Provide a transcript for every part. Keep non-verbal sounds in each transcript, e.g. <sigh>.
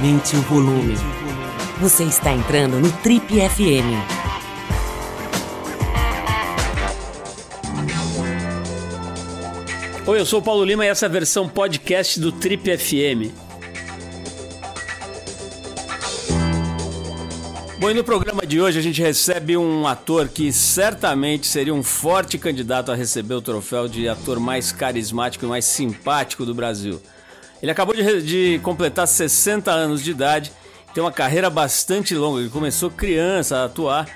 Aumente o volume. Você está entrando no Trip FM. Oi, eu sou o Paulo Lima e essa é a versão podcast do Trip FM. Bom, e no programa de hoje a gente recebe um ator que certamente seria um forte candidato a receber o troféu de ator mais carismático e mais simpático do Brasil. Ele acabou de, de completar 60 anos de idade, tem uma carreira bastante longa. Ele começou criança a atuar,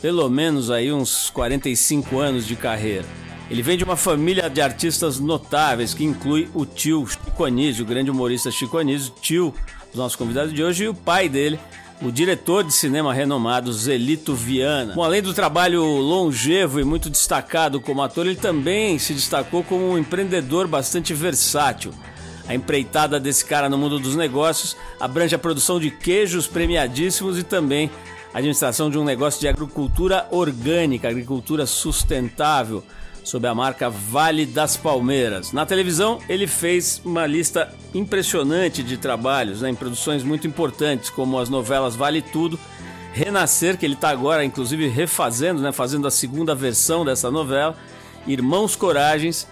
pelo menos aí uns 45 anos de carreira. Ele vem de uma família de artistas notáveis, que inclui o tio Chico Anísio, o grande humorista Chico Anísio, tio do nosso convidado de hoje, e o pai dele, o diretor de cinema renomado Zelito Viana. Bom, além do trabalho longevo e muito destacado como ator, ele também se destacou como um empreendedor bastante versátil. A empreitada desse cara no mundo dos negócios abrange a produção de queijos premiadíssimos e também a administração de um negócio de agricultura orgânica, agricultura sustentável, sob a marca Vale das Palmeiras. Na televisão, ele fez uma lista impressionante de trabalhos né, em produções muito importantes, como as novelas Vale Tudo, Renascer, que ele está agora, inclusive, refazendo, né, fazendo a segunda versão dessa novela, Irmãos Coragens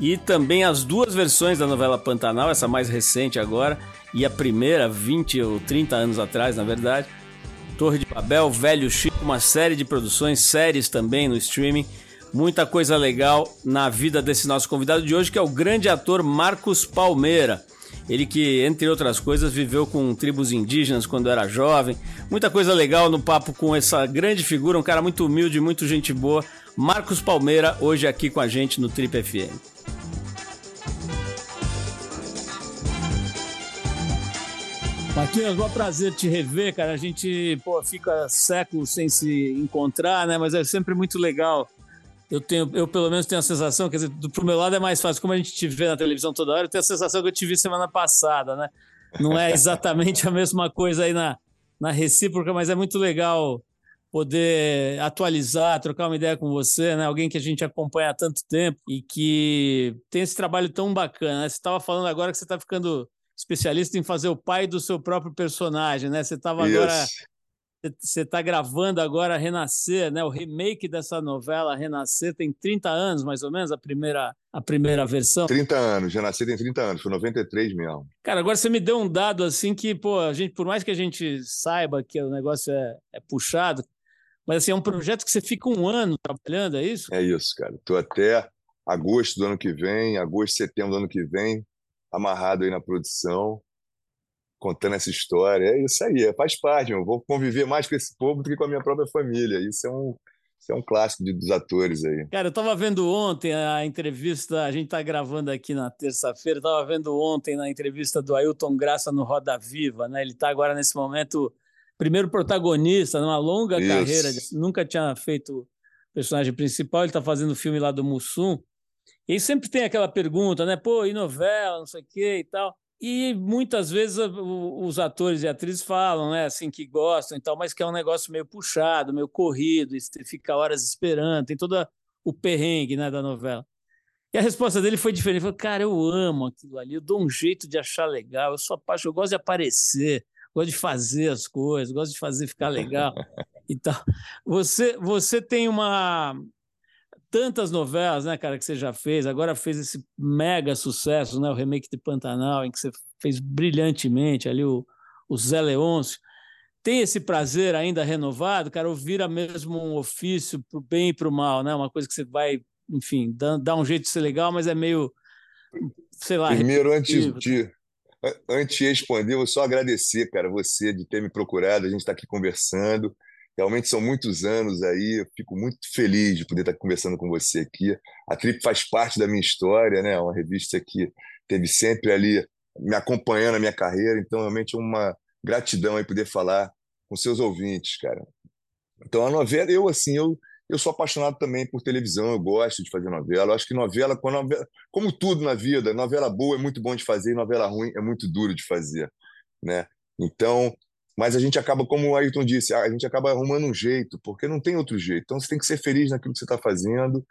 e também as duas versões da novela Pantanal, essa mais recente agora, e a primeira, 20 ou 30 anos atrás, na verdade. Torre de Babel, Velho Chico, uma série de produções, séries também no streaming. Muita coisa legal na vida desse nosso convidado de hoje, que é o grande ator Marcos Palmeira. Ele que, entre outras coisas, viveu com tribos indígenas quando era jovem. Muita coisa legal no papo com essa grande figura, um cara muito humilde, muito gente boa. Marcos Palmeira, hoje aqui com a gente no Trip FM. Marquinhos, um prazer te rever, cara. A gente pô, fica séculos sem se encontrar, né? Mas é sempre muito legal. Eu tenho, eu pelo menos tenho a sensação, quer dizer, do, pro meu lado é mais fácil. Como a gente te vê na televisão toda hora, eu tenho a sensação que eu te vi semana passada, né? Não é exatamente a mesma coisa aí na, na recíproca, mas é muito legal poder atualizar, trocar uma ideia com você, né? Alguém que a gente acompanha há tanto tempo e que tem esse trabalho tão bacana. Né? Você estava falando agora que você está ficando especialista em fazer o pai do seu próprio personagem, né? Você estava agora. Você está gravando agora Renascer, né? O remake dessa novela Renascer tem 30 anos, mais ou menos, a primeira, a primeira versão. 30 anos, Renascer tem 30 anos, foi 93 mesmo. Cara, agora você me deu um dado assim que, pô, a gente, por mais que a gente saiba que o negócio é, é puxado, mas assim, é um projeto que você fica um ano trabalhando, é isso? É isso, cara. Estou até agosto do ano que vem, agosto, setembro do ano que vem, amarrado aí na produção, contando essa história. É isso aí, é, faz parte, eu vou conviver mais com esse povo do que com a minha própria família. Isso é um, isso é um clássico de, dos atores aí. Cara, eu estava vendo ontem a entrevista, a gente está gravando aqui na terça-feira, estava vendo ontem na entrevista do Ailton Graça no Roda Viva, né? Ele está agora nesse momento primeiro protagonista numa longa isso. carreira, nunca tinha feito personagem principal, ele está fazendo o filme lá do Mussum, e aí sempre tem aquela pergunta, né? Pô, e novela, não sei o quê e tal. E muitas vezes os atores e atrizes falam, né, assim, que gostam e tal, mas que é um negócio meio puxado, meio corrido, e você fica horas esperando, tem todo o perrengue, né, da novela. E a resposta dele foi diferente. Ele falou, cara, eu amo aquilo ali, eu dou um jeito de achar legal, eu sou apaixonado, eu gosto de aparecer, gosto de fazer as coisas, gosto de fazer ficar legal <laughs> e tal. Você, você tem uma, tantas novelas, né, cara, que você já fez. Agora fez esse mega sucesso, né, o remake de Pantanal, em que você fez brilhantemente ali o, o Zé Leôncio. Tem esse prazer ainda renovado, cara, ou vira mesmo um ofício pro bem e pro mal, né? Uma coisa que você vai, enfim, dá, dá um jeito de ser legal, mas é meio, sei lá. Primeiro, antes de, antes de responder, vou só agradecer, cara, você de ter me procurado. A gente está aqui conversando. Realmente são muitos anos aí, eu fico muito feliz de poder estar conversando com você aqui. A Trip faz parte da minha história, né? Uma revista que teve sempre ali me acompanhando a minha carreira, então realmente é uma gratidão aí poder falar com seus ouvintes, cara. Então a novela, eu assim, eu eu sou apaixonado também por televisão, eu gosto de fazer novela. Eu acho que novela, como tudo na vida, novela boa é muito bom de fazer, novela ruim é muito duro de fazer, né? Então, mas a gente acaba, como o Ayrton disse, a gente acaba arrumando um jeito, porque não tem outro jeito. Então você tem que ser feliz naquilo que você está fazendo.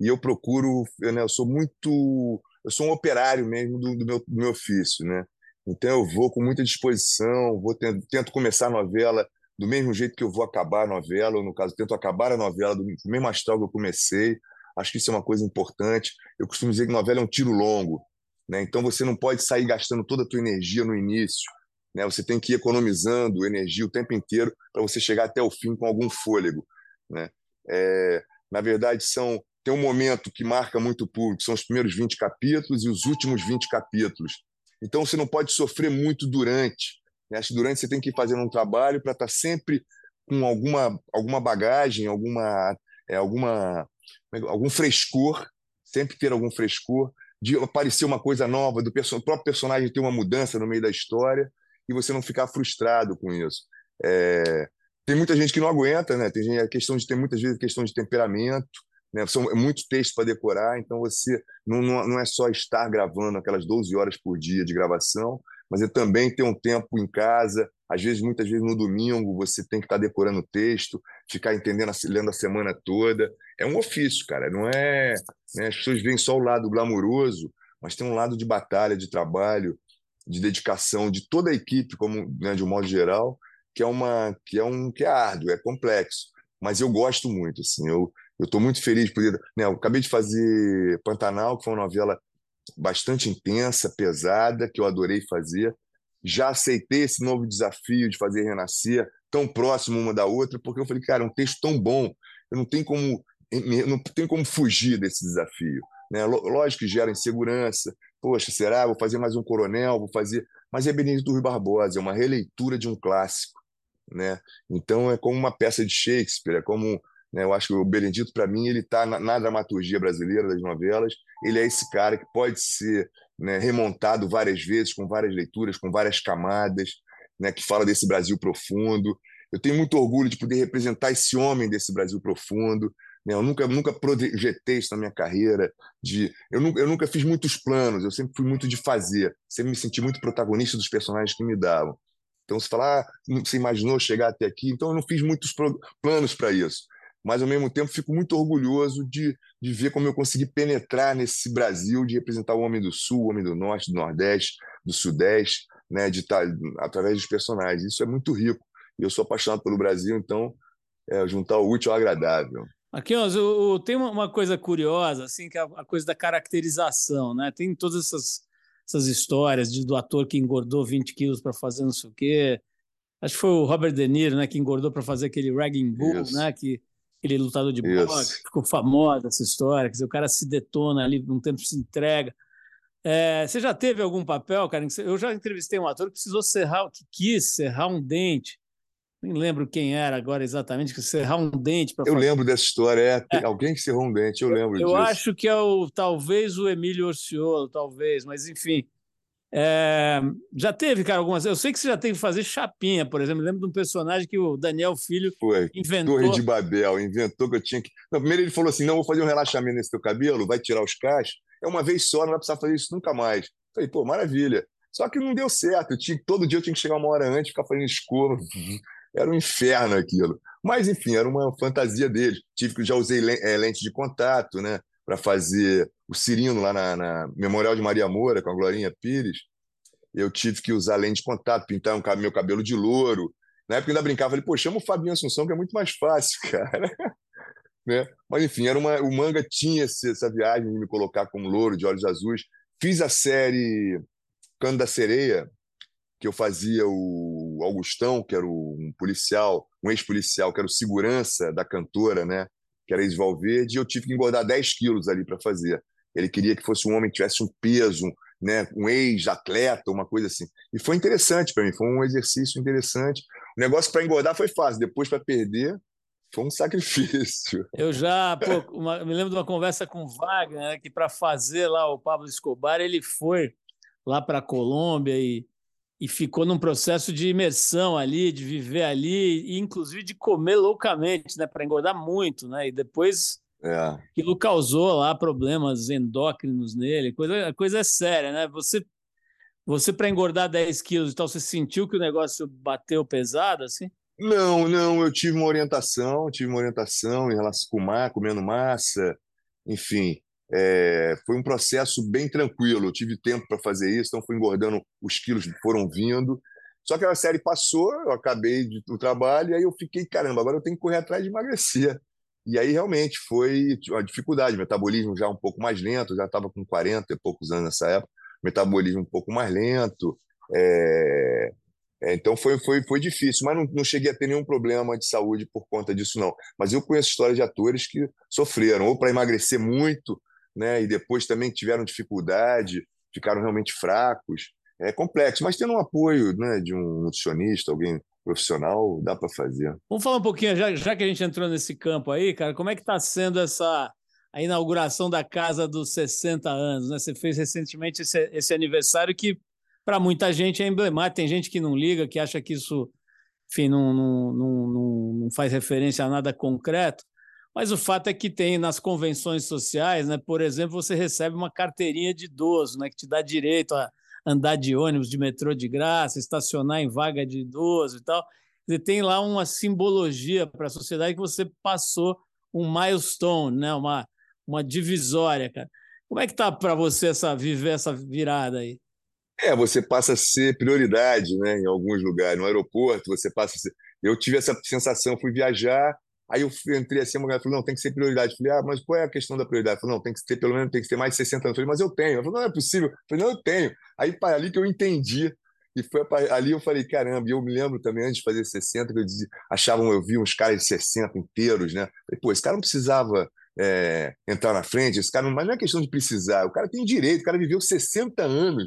E eu procuro, né, eu sou muito, eu sou um operário mesmo do, do, meu, do meu ofício, né? Então eu vou com muita disposição, vou tento, tento começar a novela do mesmo jeito que eu vou acabar a novela, ou no caso, tento acabar a novela do mesmo astral que eu comecei. Acho que isso é uma coisa importante. Eu costumo dizer que novela é um tiro longo, né? Então você não pode sair gastando toda a tua energia no início, né? Você tem que ir economizando energia o tempo inteiro para você chegar até o fim com algum fôlego, né? É, na verdade, são tem um momento que marca muito o público, são os primeiros 20 capítulos e os últimos 20 capítulos. Então você não pode sofrer muito durante. Né? Acho que durante você tem que ir fazendo um trabalho para estar tá sempre com alguma, alguma bagagem, alguma, é, alguma, é algum frescor, sempre ter algum frescor, de aparecer uma coisa nova, do perso próprio personagem ter uma mudança no meio da história e você não ficar frustrado com isso. É, tem muita gente que não aguenta, né? Tem gente, a questão de ter muitas vezes questão de temperamento, né? São muito texto para decorar, então você não, não, é só estar gravando aquelas 12 horas por dia de gravação, mas é também ter um tempo em casa. Às vezes, muitas vezes no domingo, você tem que estar decorando o texto, ficar entendendo, lendo a semana toda. É um ofício, cara. Não é. Né? As pessoas veem só o lado glamouroso, mas tem um lado de batalha, de trabalho, de dedicação de toda a equipe, como né, de um modo geral, que é uma que é um que é árduo, é complexo. Mas eu gosto muito, assim. Eu eu estou muito feliz por né, eu acabei de fazer Pantanal, que foi uma novela bastante intensa, pesada, que eu adorei fazer. Já aceitei esse novo desafio de fazer Renascer tão próximo uma da outra, porque eu falei, cara, é um texto tão bom, eu não tenho como não tenho como fugir desse desafio. Né? Lógico que gera insegurança. Poxa, será? Vou fazer mais um coronel, vou fazer. Mas é Benedito Rui Barbosa, é uma releitura de um clássico. Né? Então é como uma peça de Shakespeare, é como né? Eu acho que o Benedito, para mim, ele está na, na, dramaturgia brasileira das novelas. Ele é esse cara que pode ser né, remontado várias vezes, com várias leituras, com várias camadas, né, que fala desse Brasil profundo. Eu tenho muito orgulho de poder representar esse homem desse Brasil profundo. Né? Eu nunca, nunca projetei isso na minha carreira. De, eu, nunca, eu nunca fiz muitos planos, eu sempre fui muito de fazer. Sempre me senti muito protagonista dos personagens que me davam. Então, você fala, ah, você imaginou chegar até aqui? Então, eu não fiz muitos planos para isso mas ao mesmo tempo fico muito orgulhoso de, de ver como eu consegui penetrar nesse Brasil, de representar o homem do Sul, o homem do Norte, do Nordeste, do Sudeste, né, de estar através dos personagens. Isso é muito rico. E eu sou apaixonado pelo Brasil, então é, juntar o útil ao agradável. Aqui, ó, o, o, tem uma, uma, coisa curiosa, assim, que é a, a, coisa da caracterização, né? Tem todas essas, essas histórias de, do ator que engordou 20 quilos para fazer não sei o quê. Acho que foi o Robert De Niro, né, que engordou para fazer aquele Ragging Bull, Isso. né, que aquele lutador de boxe, ficou famosa essa história, quer dizer, o cara se detona ali, um tempo se entrega. É, você já teve algum papel, cara? Eu já entrevistei um ator que precisou serrar, que quis serrar um dente. Nem lembro quem era agora exatamente, que serrar um dente para. Eu fazer... lembro dessa história, é, é, alguém que serrou um dente, eu lembro eu disso. Eu acho que é o talvez o Emílio Orciolo, talvez, mas enfim. É, já teve, cara, algumas. Eu sei que você já teve que fazer chapinha, por exemplo. Eu lembro de um personagem que o Daniel Filho Foi. inventou. Torre de Babel, inventou que eu tinha que. Não, primeiro ele falou assim: não, vou fazer um relaxamento nesse teu cabelo, vai tirar os cachos. É uma vez só, não vai precisar fazer isso nunca mais. Falei, pô, maravilha. Só que não deu certo. Eu tinha, todo dia eu tinha que chegar uma hora antes, ficar fazendo escova. Era um inferno aquilo. Mas, enfim, era uma fantasia dele. Tive já usei é, lente de contato, né? Para fazer o Cirino lá na, na, Memorial de Maria Moura, com a Glorinha Pires, eu tive que usar lente de contato, pintar um, meu cabelo de louro. Na época eu ainda brincava, falei, pô, chama o Fabinho Assunção, que é muito mais fácil, <laughs> cara. né? Mas enfim, era uma, o manga tinha essa viagem de me colocar como louro, de olhos azuis. Fiz a série Cano da Sereia, que eu fazia o Augustão, que era um policial, um ex-policial, que era o segurança da cantora, né? Que era ex-Valverde, e eu tive que engordar 10 quilos ali para fazer. Ele queria que fosse um homem que tivesse um peso, né, um ex-atleta, uma coisa assim. E foi interessante para mim, foi um exercício interessante. O negócio para engordar foi fácil, depois para perder foi um <laughs> sacrifício. Eu já pô, uma, me lembro de uma conversa com o Wagner, né, que para fazer lá o Pablo Escobar, ele foi lá para a Colômbia e, e ficou num processo de imersão ali, de viver ali, e inclusive de comer loucamente, né, para engordar muito, né? E depois é. Aquilo causou lá problemas endócrinos nele, coisa, coisa é séria, né? Você, você para engordar 10 quilos e tal, você sentiu que o negócio bateu pesado assim? Não, não, eu tive uma orientação, tive uma orientação em relação com mar, comendo massa, enfim. É, foi um processo bem tranquilo. Eu tive tempo para fazer isso, então fui engordando, os quilos foram vindo. Só que a série passou, eu acabei de, o trabalho, e aí eu fiquei, caramba, agora eu tenho que correr atrás de emagrecer. E aí realmente foi uma dificuldade, metabolismo já um pouco mais lento, já estava com 40 e poucos anos nessa época, metabolismo um pouco mais lento. É... É, então foi, foi, foi difícil, mas não, não cheguei a ter nenhum problema de saúde por conta disso, não. Mas eu conheço histórias de atores que sofreram, ou para emagrecer muito, né, e depois também tiveram dificuldade, ficaram realmente fracos. É complexo, mas tendo um apoio né, de um nutricionista, alguém profissional, dá para fazer. Vamos falar um pouquinho, já, já que a gente entrou nesse campo aí, cara, como é que está sendo essa a inauguração da casa dos 60 anos? Né? Você fez recentemente esse, esse aniversário que para muita gente é emblemático. Tem gente que não liga, que acha que isso, enfim, não, não, não, não faz referência a nada concreto. Mas o fato é que tem nas convenções sociais, né? Por exemplo, você recebe uma carteirinha de idoso, né? Que te dá direito a andar de ônibus, de metrô de graça, estacionar em vaga de idoso e tal. Você tem lá uma simbologia para a sociedade que você passou um milestone, né? Uma, uma divisória, cara. Como é que tá para você essa viver essa virada aí? É, você passa a ser prioridade, né? Em alguns lugares, no aeroporto, você passa a ser... Eu tive essa sensação, fui viajar, aí eu entrei assim, a mulher falou, não, tem que ser prioridade. Eu falei, ah, mas qual é a questão da prioridade? Falei, não, tem que ter, pelo menos, tem que ter mais de 60 anos. Eu falei, mas eu tenho. Ela falou, não, é possível. Eu falei, não, eu tenho. Aí, para ali que eu entendi. E foi ali eu falei, caramba, e eu me lembro também, antes de fazer 60, que eu dizia, achavam, eu vi uns caras de 60 inteiros, né? falei, pô, esse cara não precisava é, entrar na frente, esse cara, não, mas não é questão de precisar, o cara tem direito, o cara viveu 60 anos.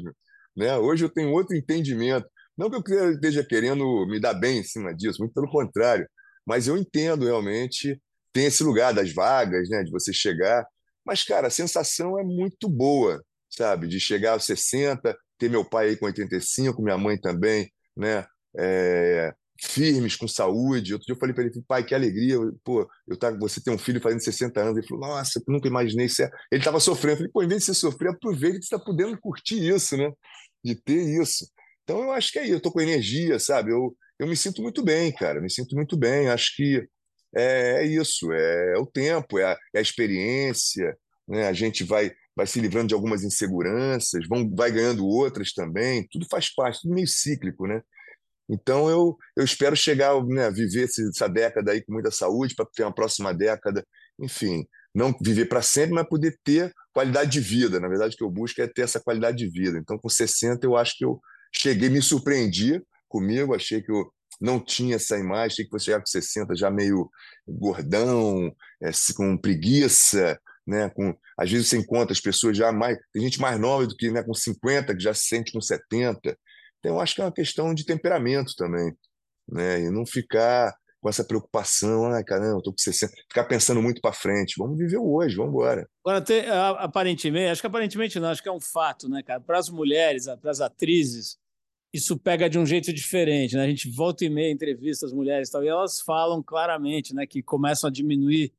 Né? Hoje eu tenho outro entendimento. Não que eu esteja querendo me dar bem em cima disso, muito pelo contrário. Mas eu entendo realmente, tem esse lugar das vagas, né? de você chegar. Mas, cara, a sensação é muito boa, sabe? De chegar aos 60, ter meu pai aí com 85, minha mãe também, né? É, firmes, com saúde. Outro dia eu falei para ele, pai, que alegria, pô, eu tá, você tem um filho fazendo 60 anos. Ele falou, nossa, nunca imaginei isso. Ele estava sofrendo. Eu falei, pô, em vez de você sofrer, aproveita que você está podendo curtir isso, né? de ter isso. Então eu acho que é isso, eu estou com energia, sabe? Eu, eu me sinto muito bem, cara, me sinto muito bem. Acho que é, é isso, é, é, o tempo, é a, é a experiência, né? a gente vai, vai se livrando de algumas inseguranças, vão, vai ganhando outras também, tudo faz parte, tudo meio cíclico, né? Então eu, eu espero chegar, né, viver essa década aí com muita saúde para ter uma próxima década, enfim, não viver para sempre, mas poder ter qualidade de vida. Na verdade, o que eu busco é ter essa qualidade de vida. Então, com 60, eu acho que eu cheguei, me surpreendi comigo, achei que eu não tinha essa imagem, achei que você chegar com 60 já meio gordão, é, com preguiça, né? Com, às vezes você encontra as pessoas já mais. Tem gente mais nova do que né, com 50, que já se sente com 70. Então, eu acho que é uma questão de temperamento também. Né? E não ficar com essa preocupação, ai caramba, eu tô com 60, ficar pensando muito para frente. Vamos viver hoje, vamos embora. Agora, tem, aparentemente, acho que aparentemente não, acho que é um fato, né, cara? Para as mulheres, para as atrizes, isso pega de um jeito diferente, né? A gente volta e meia entrevista as mulheres e tal, e elas falam claramente, né, que começam a diminuir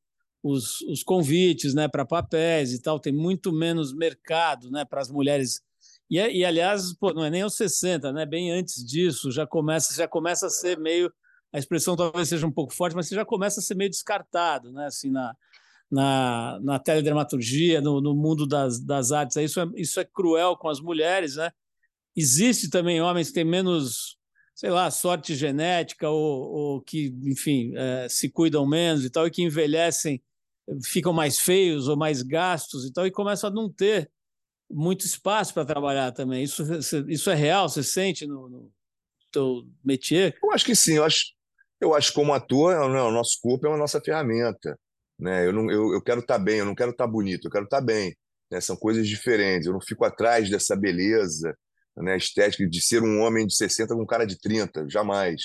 os, os convites, né, para papéis e tal, tem muito menos mercado, né, para as mulheres. E, e aliás, pô, não é nem aos 60, né? Bem antes disso, já começa, já começa a ser meio a expressão talvez seja um pouco forte, mas você já começa a ser meio descartado, né? Assim, na, na, na teledramaturgia, no, no mundo das, das artes. Isso é, isso é cruel com as mulheres, né? Existe também homens que têm menos, sei lá, sorte genética ou, ou que, enfim, é, se cuidam menos e tal, e que envelhecem, ficam mais feios ou mais gastos e tal, e começam a não ter muito espaço para trabalhar também. Isso, isso é real? Você sente no, no teu métier? Eu acho que sim. Eu acho, eu acho como ator, não, né, o nosso corpo é a nossa ferramenta. Né? Eu, não, eu, eu quero estar tá bem, eu não quero estar tá bonito, eu quero estar tá bem. Né? São coisas diferentes. Eu não fico atrás dessa beleza né, estética de ser um homem de 60 com um cara de 30, jamais.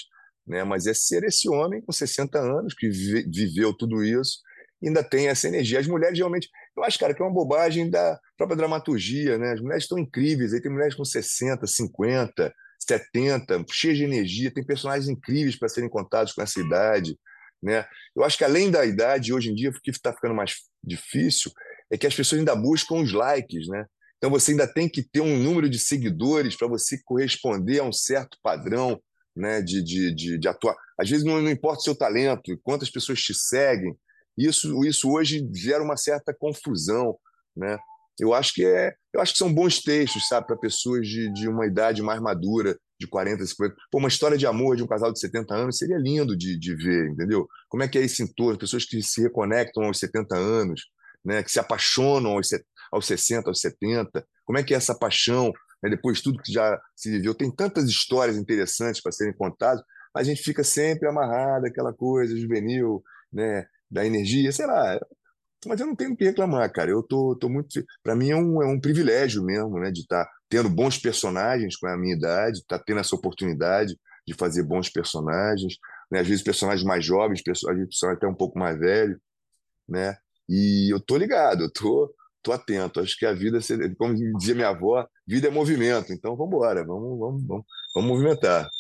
Né? Mas é ser esse homem com 60 anos que viveu tudo isso ainda tem essa energia. As mulheres realmente, eu acho, cara, que é uma bobagem da própria dramaturgia. Né? As mulheres estão incríveis, aí tem mulheres com 60, 50, 70, cheia de energia, tem personagens incríveis para serem contados com essa idade. Né? Eu acho que além da idade, hoje em dia, o que está ficando mais difícil é que as pessoas ainda buscam os likes. Né? Então você ainda tem que ter um número de seguidores para você corresponder a um certo padrão né, de, de, de, de atuar. Às vezes não, não importa o seu talento, quantas pessoas te seguem, isso, isso hoje gera uma certa confusão. né? Eu acho que é, eu acho que são bons textos, sabe, para pessoas de, de uma idade mais madura, de 40, 50. Pô, uma história de amor de um casal de 70 anos seria lindo de, de ver, entendeu? Como é que é esse entorno, pessoas que se reconectam aos 70 anos, né, que se apaixonam aos, aos 60, aos 70. Como é que é essa paixão, né, depois de tudo que já se viveu? Tem tantas histórias interessantes para serem contadas, a gente fica sempre amarrado àquela coisa juvenil, né, da energia, sei lá, mas eu não tenho o que reclamar, cara. Eu tô, tô muito. Para mim é um, é um privilégio mesmo, né? De estar tá tendo bons personagens com a minha idade, estar tá tendo essa oportunidade de fazer bons personagens, né? Às vezes personagens mais jovens, às vezes personagens até um pouco mais velhos, né? E eu tô ligado, eu tô, tô atento. Acho que a vida, como dizia minha avó, vida é movimento. Então vamos embora, vamos, vamos, vamos, vamos movimentar.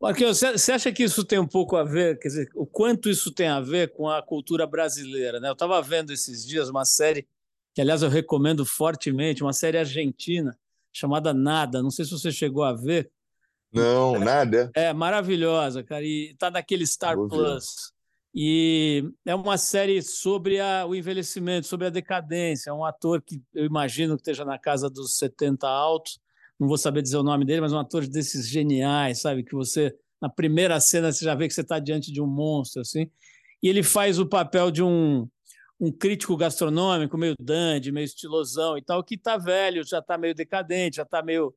Marquinhos, você acha que isso tem um pouco a ver, quer dizer, o quanto isso tem a ver com a cultura brasileira? Né? Eu estava vendo esses dias uma série, que aliás eu recomendo fortemente, uma série argentina chamada Nada. Não sei se você chegou a ver. Não, nada. É maravilhosa, cara. E está naquele Star Plus. E é uma série sobre a, o envelhecimento, sobre a decadência. É um ator que eu imagino que esteja na casa dos 70 altos não vou saber dizer o nome dele, mas um ator desses geniais, sabe? Que você, na primeira cena, você já vê que você está diante de um monstro, assim. E ele faz o papel de um, um crítico gastronômico, meio dandy, meio estilosão e tal, que está velho, já está meio decadente, já está meio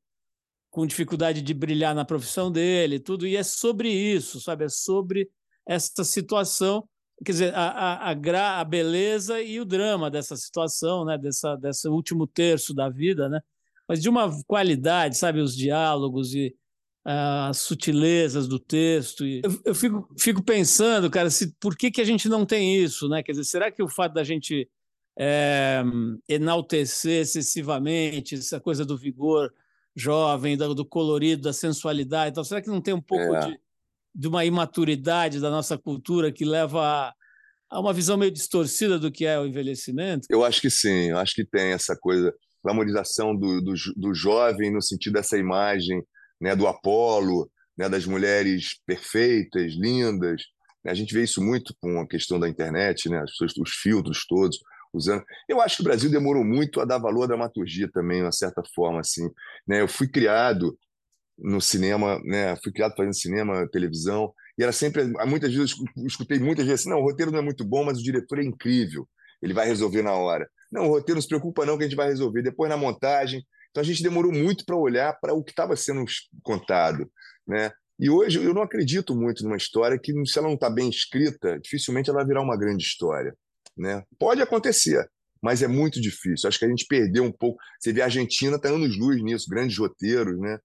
com dificuldade de brilhar na profissão dele, tudo. E é sobre isso, sabe? É sobre essa situação quer dizer, a, a, a, a beleza e o drama dessa situação, né? Dessa, desse último terço da vida, né? mas de uma qualidade, sabe, os diálogos e uh, as sutilezas do texto. E eu, eu fico, fico, pensando, cara, se, por que, que a gente não tem isso, né? Quer dizer, será que o fato da gente é, enaltecer excessivamente essa coisa do vigor jovem, do, do colorido, da sensualidade, então, será que não tem um pouco é. de, de uma imaturidade da nossa cultura que leva a, uma visão meio distorcida do que é o envelhecimento? Eu acho que sim, eu acho que tem essa coisa glamorização do, do, do jovem no sentido dessa imagem né, do Apolo, né, das mulheres perfeitas, lindas. A gente vê isso muito com a questão da internet, né, os filtros todos usando. Eu acho que o Brasil demorou muito a dar valor à dramaturgia também, de uma certa forma. Assim, né? Eu fui criado no cinema, né? fui criado fazendo cinema, televisão, e era sempre, muitas vezes, eu escutei muitas vezes assim, não, o roteiro não é muito bom, mas o diretor é incrível, ele vai resolver na hora. Não, o roteiro não se preocupa não que a gente vai resolver. Depois na montagem. Então a gente demorou muito para olhar para o que estava sendo contado, né? E hoje eu não acredito muito numa história que, se ela não está bem escrita, dificilmente ela vai virar uma grande história. Né? Pode acontecer, mas é muito difícil. Acho que a gente perdeu um pouco. Você vê a Argentina está anos-luz nisso, grandes roteiros, né?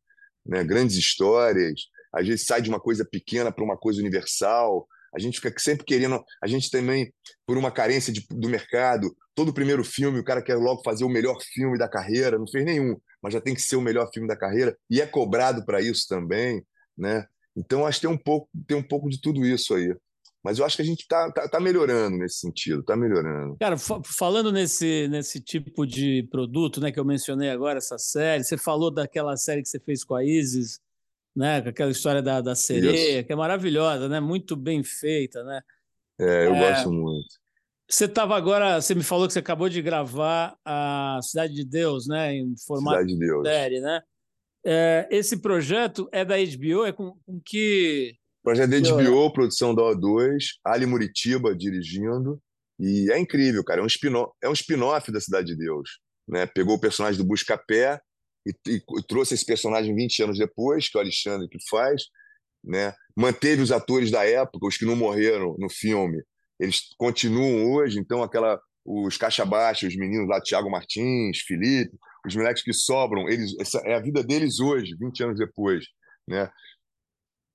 Né? grandes histórias. Às vezes sai de uma coisa pequena para uma coisa universal. A gente fica sempre querendo. A gente também, por uma carência de, do mercado, todo primeiro filme o cara quer logo fazer o melhor filme da carreira, não fez nenhum, mas já tem que ser o melhor filme da carreira e é cobrado para isso também, né? Então acho que tem um pouco, tem um pouco de tudo isso aí. Mas eu acho que a gente está tá, tá melhorando nesse sentido, está melhorando. Cara, falando nesse, nesse tipo de produto, né, que eu mencionei agora, essa série, você falou daquela série que você fez com a Isis, né, com aquela história da, da sereia, isso. que é maravilhosa, né, muito bem feita, né? É, eu é, gosto muito. Você estava agora, você me falou que você acabou de gravar a Cidade de Deus, né? Em formato Cidade de Deus. série, né? É, esse projeto é da HBO? É com, com que. Projeto da HBO, produção da O2, Ali Muritiba dirigindo. E é incrível, cara. É um spin-off é um spin da Cidade de Deus. Né? Pegou o personagem do Buscapé e, e, e trouxe esse personagem 20 anos depois, que é o Alexandre que faz. Né? Manteve os atores da época, os que não morreram no filme, eles continuam hoje, então aquela os caixa baixa, os meninos lá, Thiago Martins, Felipe, os moleques que sobram, eles essa é a vida deles hoje, 20 anos depois, né?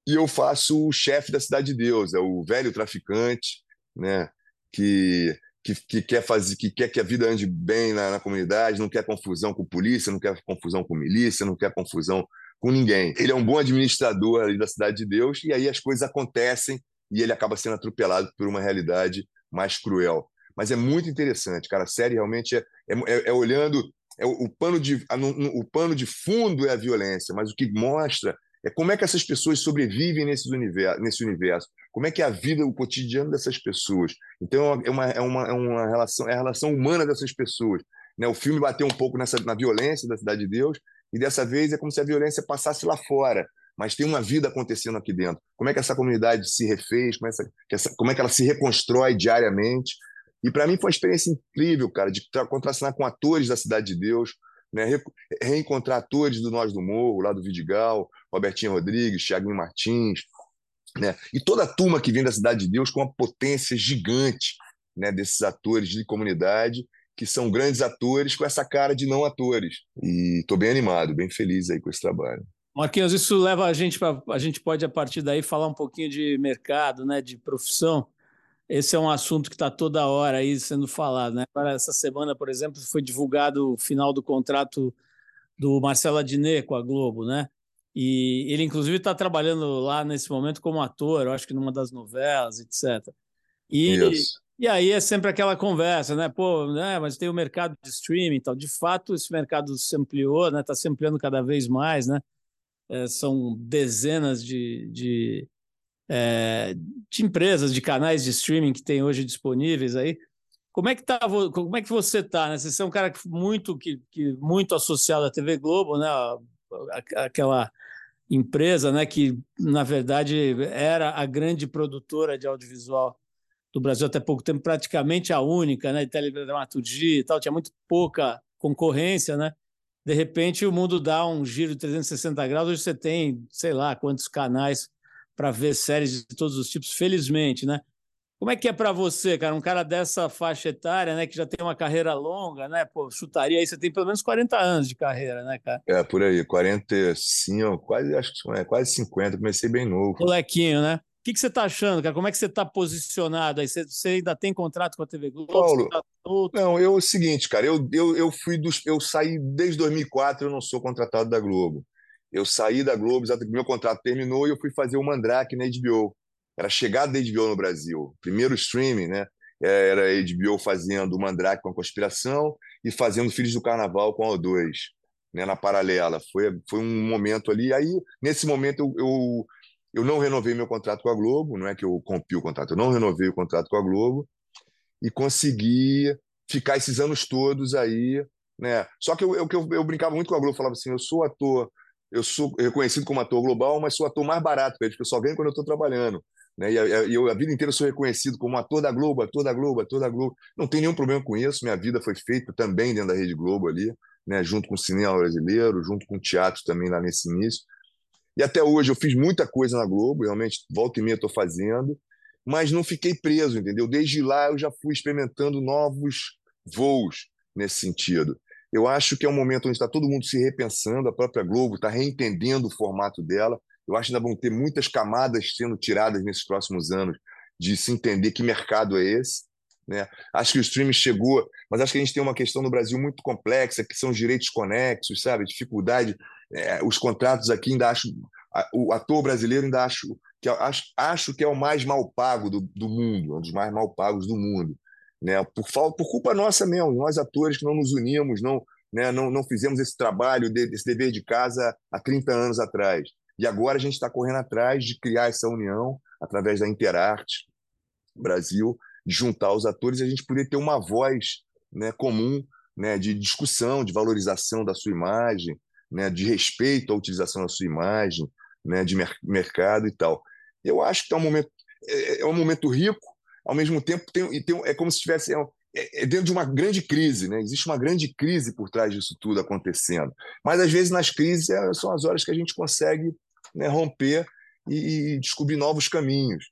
E eu faço o chefe da Cidade de Deus, é o velho traficante, né? Que, que, que, quer fazer, que quer que a vida ande bem na, na comunidade, não quer confusão com polícia, não quer confusão com milícia, não quer confusão com ninguém. Ele é um bom administrador ali da Cidade de Deus e aí as coisas acontecem e ele acaba sendo atropelado por uma realidade mais cruel. Mas é muito interessante, cara. A série realmente é, é, é olhando. É o, o, pano de, a, no, o pano de fundo é a violência, mas o que mostra é como é que essas pessoas sobrevivem nesse universo, nesse universo. Como é que é a vida, o cotidiano dessas pessoas. Então é uma, é uma, é uma relação, é a relação humana dessas pessoas. Né? O filme bateu um pouco nessa, na violência da Cidade de Deus, e dessa vez é como se a violência passasse lá fora, mas tem uma vida acontecendo aqui dentro. Como é que essa comunidade se refez, como, é essa, como é que ela se reconstrói diariamente. E para mim foi uma experiência incrível, cara, de contracenar com atores da Cidade de Deus, né? Re, reencontrar atores do Nós do Morro, lá do Vidigal, Robertinho Rodrigues, Thiago Martins, né? e toda a turma que vem da Cidade de Deus com uma potência gigante né? desses atores de comunidade que são grandes atores com essa cara de não atores. E estou bem animado, bem feliz aí com esse trabalho. Marquinhos, isso leva a gente para. A gente pode, a partir daí, falar um pouquinho de mercado, né, de profissão. Esse é um assunto que está toda hora aí sendo falado. Né? Agora, essa semana, por exemplo, foi divulgado o final do contrato do Marcelo Adnet com a Globo, né? E ele, inclusive, está trabalhando lá nesse momento como ator, acho que numa das novelas, etc. E Isso. E aí é sempre aquela conversa, né? Pô, né? Mas tem o mercado de streaming e tal. De fato, esse mercado se ampliou, né? Está se ampliando cada vez mais, né? É, são dezenas de, de, é, de, empresas, de canais de streaming que tem hoje disponíveis aí. Como é que tá? Como é que você está? Né? Você é um cara muito que, que muito associado à TV Globo, né? Aquela empresa, né? Que na verdade era a grande produtora de audiovisual do Brasil até pouco tempo, praticamente a única, né, de teledramaturgia e tal, tinha muito pouca concorrência, né? De repente o mundo dá um giro de 360 graus, hoje você tem, sei lá, quantos canais para ver séries de todos os tipos, felizmente, né? Como é que é para você, cara, um cara dessa faixa etária, né, que já tem uma carreira longa, né? Pô, chutaria aí, você tem pelo menos 40 anos de carreira, né, cara? É, por aí, 45, quase, acho que é, quase 50, comecei bem novo. Molequinho, né? O que, que você está achando, cara? Como é que você está posicionado aí? Você, você, ainda tem contrato com a TV Globo? Paulo, tá não, eu é o seguinte, cara, eu, eu, eu fui dos, eu saí desde 2004, eu não sou contratado da Globo. Eu saí da Globo, meu contrato terminou e eu fui fazer o Mandrake na HBO. Era a chegada da HBO no Brasil, primeiro streaming, né? Era a HBO fazendo o Mandrake com a Conspiração e fazendo Filhos do Carnaval com a O2, né? Na paralela. Foi, foi um momento ali. Aí, nesse momento, eu, eu eu não renovei meu contrato com a Globo, não é que eu rompi o contrato, eu não renovei o contrato com a Globo e consegui ficar esses anos todos aí, né? Só que eu, eu, eu brincava muito com a Globo, falava assim, eu sou ator, eu sou reconhecido como ator global, mas sou ator mais barato, porque eu só ganho quando eu estou trabalhando. Né? E eu a vida inteira sou reconhecido como ator da Globo, ator da Globo, ator da Globo. Não tem nenhum problema com isso, minha vida foi feita também dentro da Rede Globo ali, né? junto com o cinema brasileiro, junto com o teatro também lá nesse início. E até hoje eu fiz muita coisa na Globo, realmente, volta e meia estou fazendo, mas não fiquei preso, entendeu? Desde lá eu já fui experimentando novos voos nesse sentido. Eu acho que é um momento onde está todo mundo se repensando, a própria Globo está reentendendo o formato dela. Eu acho que ainda vão ter muitas camadas sendo tiradas nesses próximos anos de se entender que mercado é esse. Né? Acho que o streaming chegou, mas acho que a gente tem uma questão no Brasil muito complexa, que são os direitos conexos, sabe? Dificuldade é, os contratos aqui ainda acho. O ator brasileiro ainda acho que, acho, acho que é o mais mal pago do, do mundo, um dos mais mal pagos do mundo. Né? Por, por culpa nossa mesmo, nós atores que não nos unimos, não, né, não, não fizemos esse trabalho, esse dever de casa há 30 anos atrás. E agora a gente está correndo atrás de criar essa união através da Interarte Brasil, de juntar os atores e a gente poder ter uma voz né, comum né, de discussão, de valorização da sua imagem, né, de respeito à utilização da sua imagem, né, de mer mercado e tal. Eu acho que é um momento é, é um momento rico, ao mesmo tempo tem, tem é como se estivesse é, é, é, dentro de uma grande crise, né? Existe uma grande crise por trás disso tudo acontecendo. Mas às vezes nas crises é, são as horas que a gente consegue né, romper e, e descobrir novos caminhos.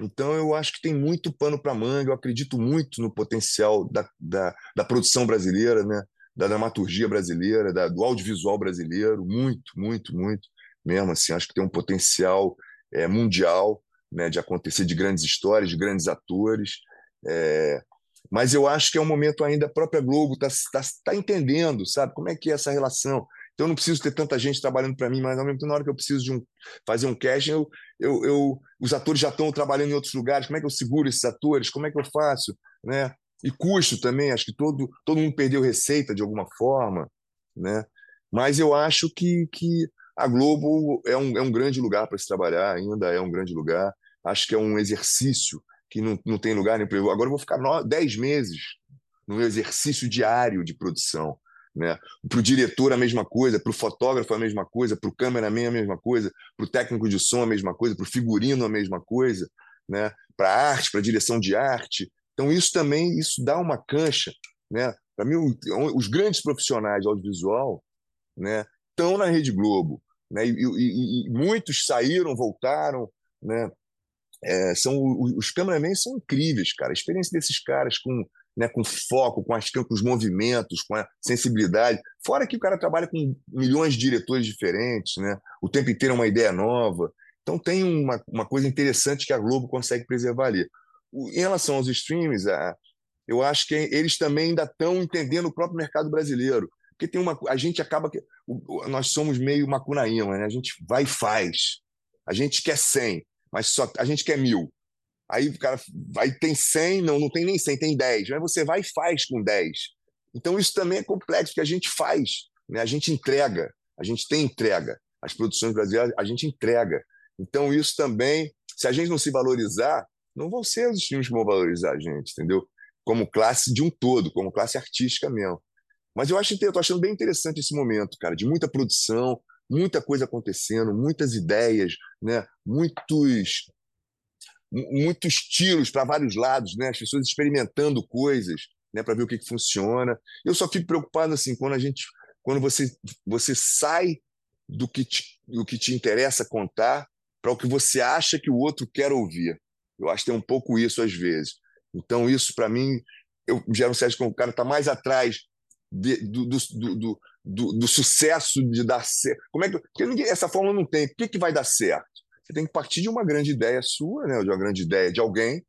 Então, eu acho que tem muito pano para manga, eu acredito muito no potencial da, da, da, produção brasileira, né? da dramaturgia brasileira, da, do audiovisual brasileiro, muito, muito, muito mesmo. Assim, acho que tem um potencial é, mundial né, de acontecer de grandes histórias, de grandes atores. É, mas eu acho que é um momento ainda a própria Globo está tá, tá entendendo, sabe, como é que é essa relação. Então eu não preciso ter tanta gente trabalhando para mim, mas ao mesmo tempo, na hora que eu preciso de um, fazer um casting, eu, eu, eu, os atores já estão trabalhando em outros lugares, como é que eu seguro esses atores, como é que eu faço? Né? e custo também. Acho que todo, todo mundo perdeu receita de alguma forma, né? Mas eu acho que, que a Globo é um, é um grande lugar para se trabalhar, ainda é um grande lugar. Acho que é um exercício que não, não tem lugar nem para Agora eu vou ficar dez meses no exercício diário de produção. Né? Para o diretor, a mesma coisa, para o fotógrafo, a mesma coisa, para o cameraman, a mesma coisa, para o técnico de som, a mesma coisa, para o figurino, a mesma coisa, né? para a arte, para a direção de arte. Então, isso também isso dá uma cancha. Né? Para mim, os grandes profissionais de audiovisual né, estão na Rede Globo. Né? E, e, e muitos saíram, voltaram. Né? É, são os cameramen são incríveis, cara. A experiência desses caras com né, com foco, com, as, com os movimentos, com a sensibilidade. Fora que o cara trabalha com milhões de diretores diferentes, né? o tempo inteiro é uma ideia nova. Então tem uma, uma coisa interessante que a Globo consegue preservar ali. Em relação aos streams, a, eu acho que eles também ainda estão entendendo o próprio mercado brasileiro. Porque tem uma, a gente acaba que. Nós somos meio macunaíma, né? a gente vai e faz. A gente quer 100, mas só a gente quer mil. Aí o cara vai, tem 100, não, não tem nem 100, tem 10. Mas você vai e faz com 10. Então isso também é complexo, porque a gente faz, né? a gente entrega, a gente tem entrega. As produções brasileiras, a gente entrega. Então isso também, se a gente não se valorizar, não vão ser os filmes que vão valorizar a gente, entendeu? Como classe de um todo, como classe artística mesmo. Mas eu acho, eu tô achando bem interessante esse momento, cara, de muita produção, muita coisa acontecendo, muitas ideias, né? Muitos muitos tiros para vários lados, né? As pessoas experimentando coisas, né, para ver o que, que funciona. Eu só fico preocupado assim quando a gente, quando você você sai do que te, do que te interessa contar para o que você acha que o outro quer ouvir. Eu acho que tem um pouco isso às vezes. Então isso para mim eu já não sei que o cara está mais atrás de, do, do, do, do, sucesso de dar certo. Como é que porque ninguém, essa fórmula não tem? O que, que vai dar certo? Você tem que partir de uma grande ideia sua, né, de uma grande ideia de alguém,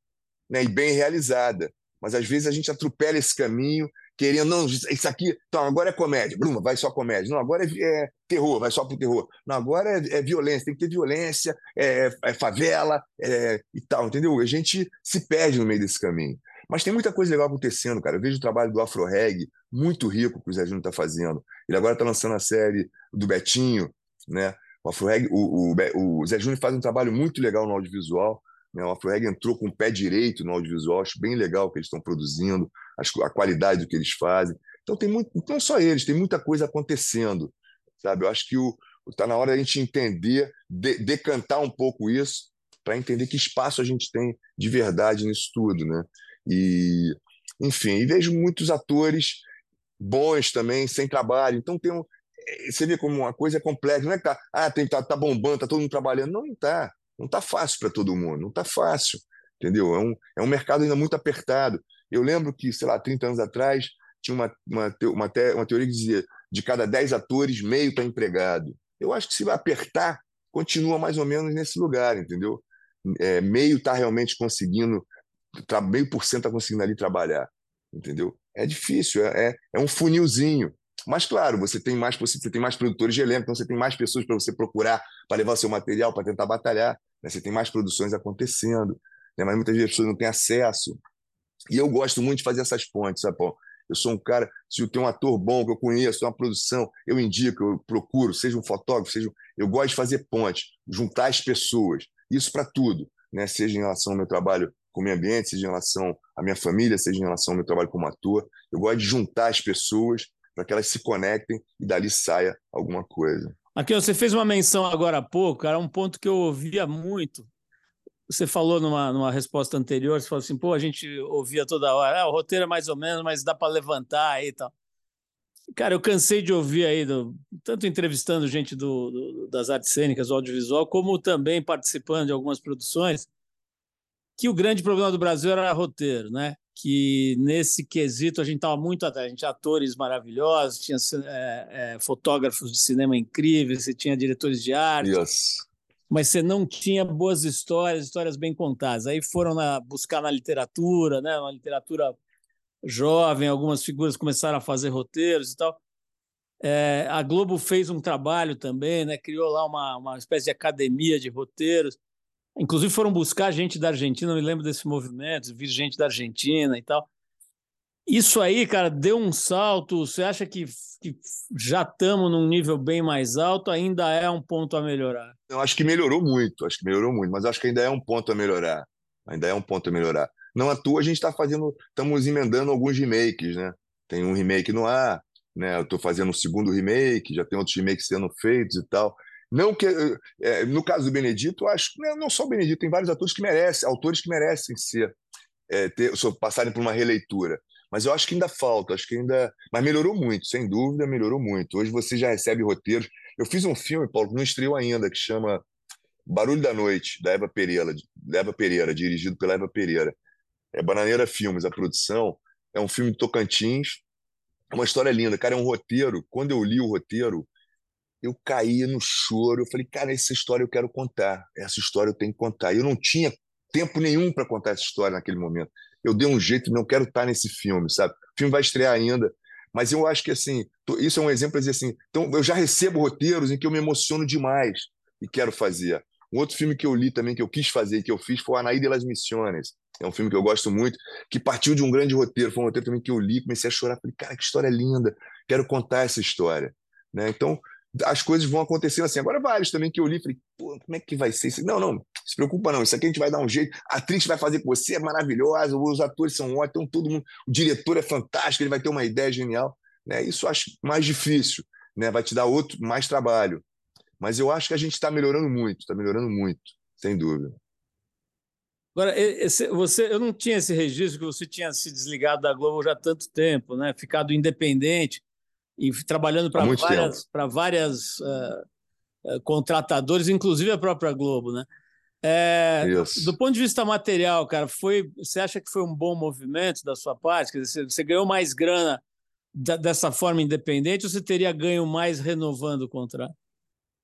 né, e bem realizada. Mas às vezes a gente atropela esse caminho, querendo, não, isso aqui, então agora é comédia, Bruma, vai só comédia. Não, agora é, é terror, vai só para o terror. Não, agora é, é, violência, tem que ter violência, é, é favela é, e tal, entendeu? A gente se perde no meio desse caminho. Mas tem muita coisa legal acontecendo, cara. Eu vejo o trabalho do Afro Reg, muito rico que o Zé Júnior está fazendo. Ele agora está lançando a série do Betinho, né? O AfroReg, o, o, o Zé Júnior faz um trabalho muito legal no audiovisual. Né? O AfroReg entrou com o pé direito no audiovisual. Acho bem legal o que eles estão produzindo, a qualidade do que eles fazem. Então, tem muito, não só eles, tem muita coisa acontecendo. Sabe? Eu acho que está na hora da gente entender, de, decantar um pouco isso, para entender que espaço a gente tem de verdade nisso tudo. Né? E, enfim, e vejo muitos atores bons também, sem trabalho. Então, tem um, você vê como uma coisa é complexa, não é que tá, ah, tem, tá, tá bombando, tá todo mundo trabalhando. Não, não está. Não está fácil para todo mundo, não está fácil, entendeu? É um, é um mercado ainda muito apertado. Eu lembro que, sei lá, 30 anos atrás, tinha uma, uma, uma, uma teoria que dizia de cada 10 atores, meio está empregado. Eu acho que se vai apertar, continua mais ou menos nesse lugar, entendeu? É, meio está realmente conseguindo, meio por cento está conseguindo ali trabalhar, entendeu? É difícil, é, é, é um funilzinho. Mas, claro, você tem mais você tem mais produtores de elenco, então você tem mais pessoas para você procurar para levar o seu material, para tentar batalhar. Né? Você tem mais produções acontecendo, né? mas muitas vezes as pessoas não têm acesso. E eu gosto muito de fazer essas pontes, sabe, Paulo? Eu sou um cara, se eu tenho um ator bom que eu conheço, uma produção, eu indico, eu procuro, seja um fotógrafo, seja. Eu gosto de fazer pontes, juntar as pessoas. Isso para tudo, né? seja em relação ao meu trabalho com o meio ambiente, seja em relação à minha família, seja em relação ao meu trabalho como ator. Eu gosto de juntar as pessoas para que elas se conectem e dali saia alguma coisa. Aqui, você fez uma menção agora há pouco, era um ponto que eu ouvia muito. Você falou numa, numa resposta anterior, você falou assim, pô, a gente ouvia toda hora, ah, o roteiro é mais ou menos, mas dá para levantar aí e tal. Cara, eu cansei de ouvir aí, do, tanto entrevistando gente do, do, das artes cênicas, do audiovisual, como também participando de algumas produções, que o grande problema do Brasil era roteiro, né? que nesse quesito a gente estava muito atrás. A gente tinha atores maravilhosos, tinha é, é, fotógrafos de cinema incríveis, você tinha diretores de arte, yes. mas você não tinha boas histórias, histórias bem contadas. Aí foram na, buscar na literatura, né, uma literatura jovem, algumas figuras começaram a fazer roteiros e tal. É, a Globo fez um trabalho também, né, criou lá uma, uma espécie de academia de roteiros. Inclusive foram buscar gente da Argentina, eu me lembro desse movimento, vi gente da Argentina e tal. Isso aí, cara, deu um salto. Você acha que, que já estamos num nível bem mais alto? Ainda é um ponto a melhorar? Eu acho que melhorou muito, acho que melhorou muito, mas acho que ainda é um ponto a melhorar. Ainda é um ponto a melhorar. Não à toa a gente está fazendo, estamos emendando alguns remakes, né? Tem um remake no ar, né? Eu estou fazendo um segundo remake, já tem outros remakes sendo feitos e tal. Não que é, no caso do Benedito, acho que não, só o Benedito, tem vários atores que merecem, autores que merecem ser é, ter, passarem por uma releitura. Mas eu acho que ainda falta, acho que ainda. Mas melhorou muito, sem dúvida, melhorou muito. Hoje você já recebe roteiros. Eu fiz um filme, Paulo, que não estreou ainda, que chama Barulho da Noite, da Eva Pereira, Eva Pereira, dirigido pela Eva Pereira. É Bananeira Filmes, a produção. É um filme de Tocantins. É uma história linda. Cara, é um roteiro. Quando eu li o roteiro, eu caí no choro. Eu falei, cara, essa história eu quero contar. Essa história eu tenho que contar. E eu não tinha tempo nenhum para contar essa história naquele momento. Eu dei um jeito, não quero estar nesse filme, sabe? O filme vai estrear ainda, mas eu acho que assim, isso é um exemplo dizer assim. Então, eu já recebo roteiros em que eu me emociono demais e quero fazer. Um outro filme que eu li também, que eu quis fazer, que eu fiz, foi Anaí de las Missiones. É um filme que eu gosto muito, que partiu de um grande roteiro. Foi um roteiro também que eu li, comecei a chorar. Falei, cara, que história linda, quero contar essa história. Né? Então, as coisas vão acontecendo assim. Agora, vários também que eu li, falei, pô, como é que vai ser isso? Não, não, se preocupa não, isso aqui a gente vai dar um jeito. A atriz vai fazer com você, é maravilhosa, os atores são ótimos, então todo mundo, o diretor é fantástico, ele vai ter uma ideia genial. Né? Isso eu acho mais difícil, né? vai te dar outro, mais trabalho. Mas eu acho que a gente está melhorando muito, está melhorando muito, sem dúvida. Agora, esse, você, eu não tinha esse registro que você tinha se desligado da Globo já há tanto tempo, né? ficado independente e trabalhando para várias, várias uh, uh, contratadores, inclusive a própria Globo, né? É, do ponto de vista material, cara, foi, você acha que foi um bom movimento da sua parte? Quer dizer, você ganhou mais grana da, dessa forma independente ou você teria ganho mais renovando o contrato?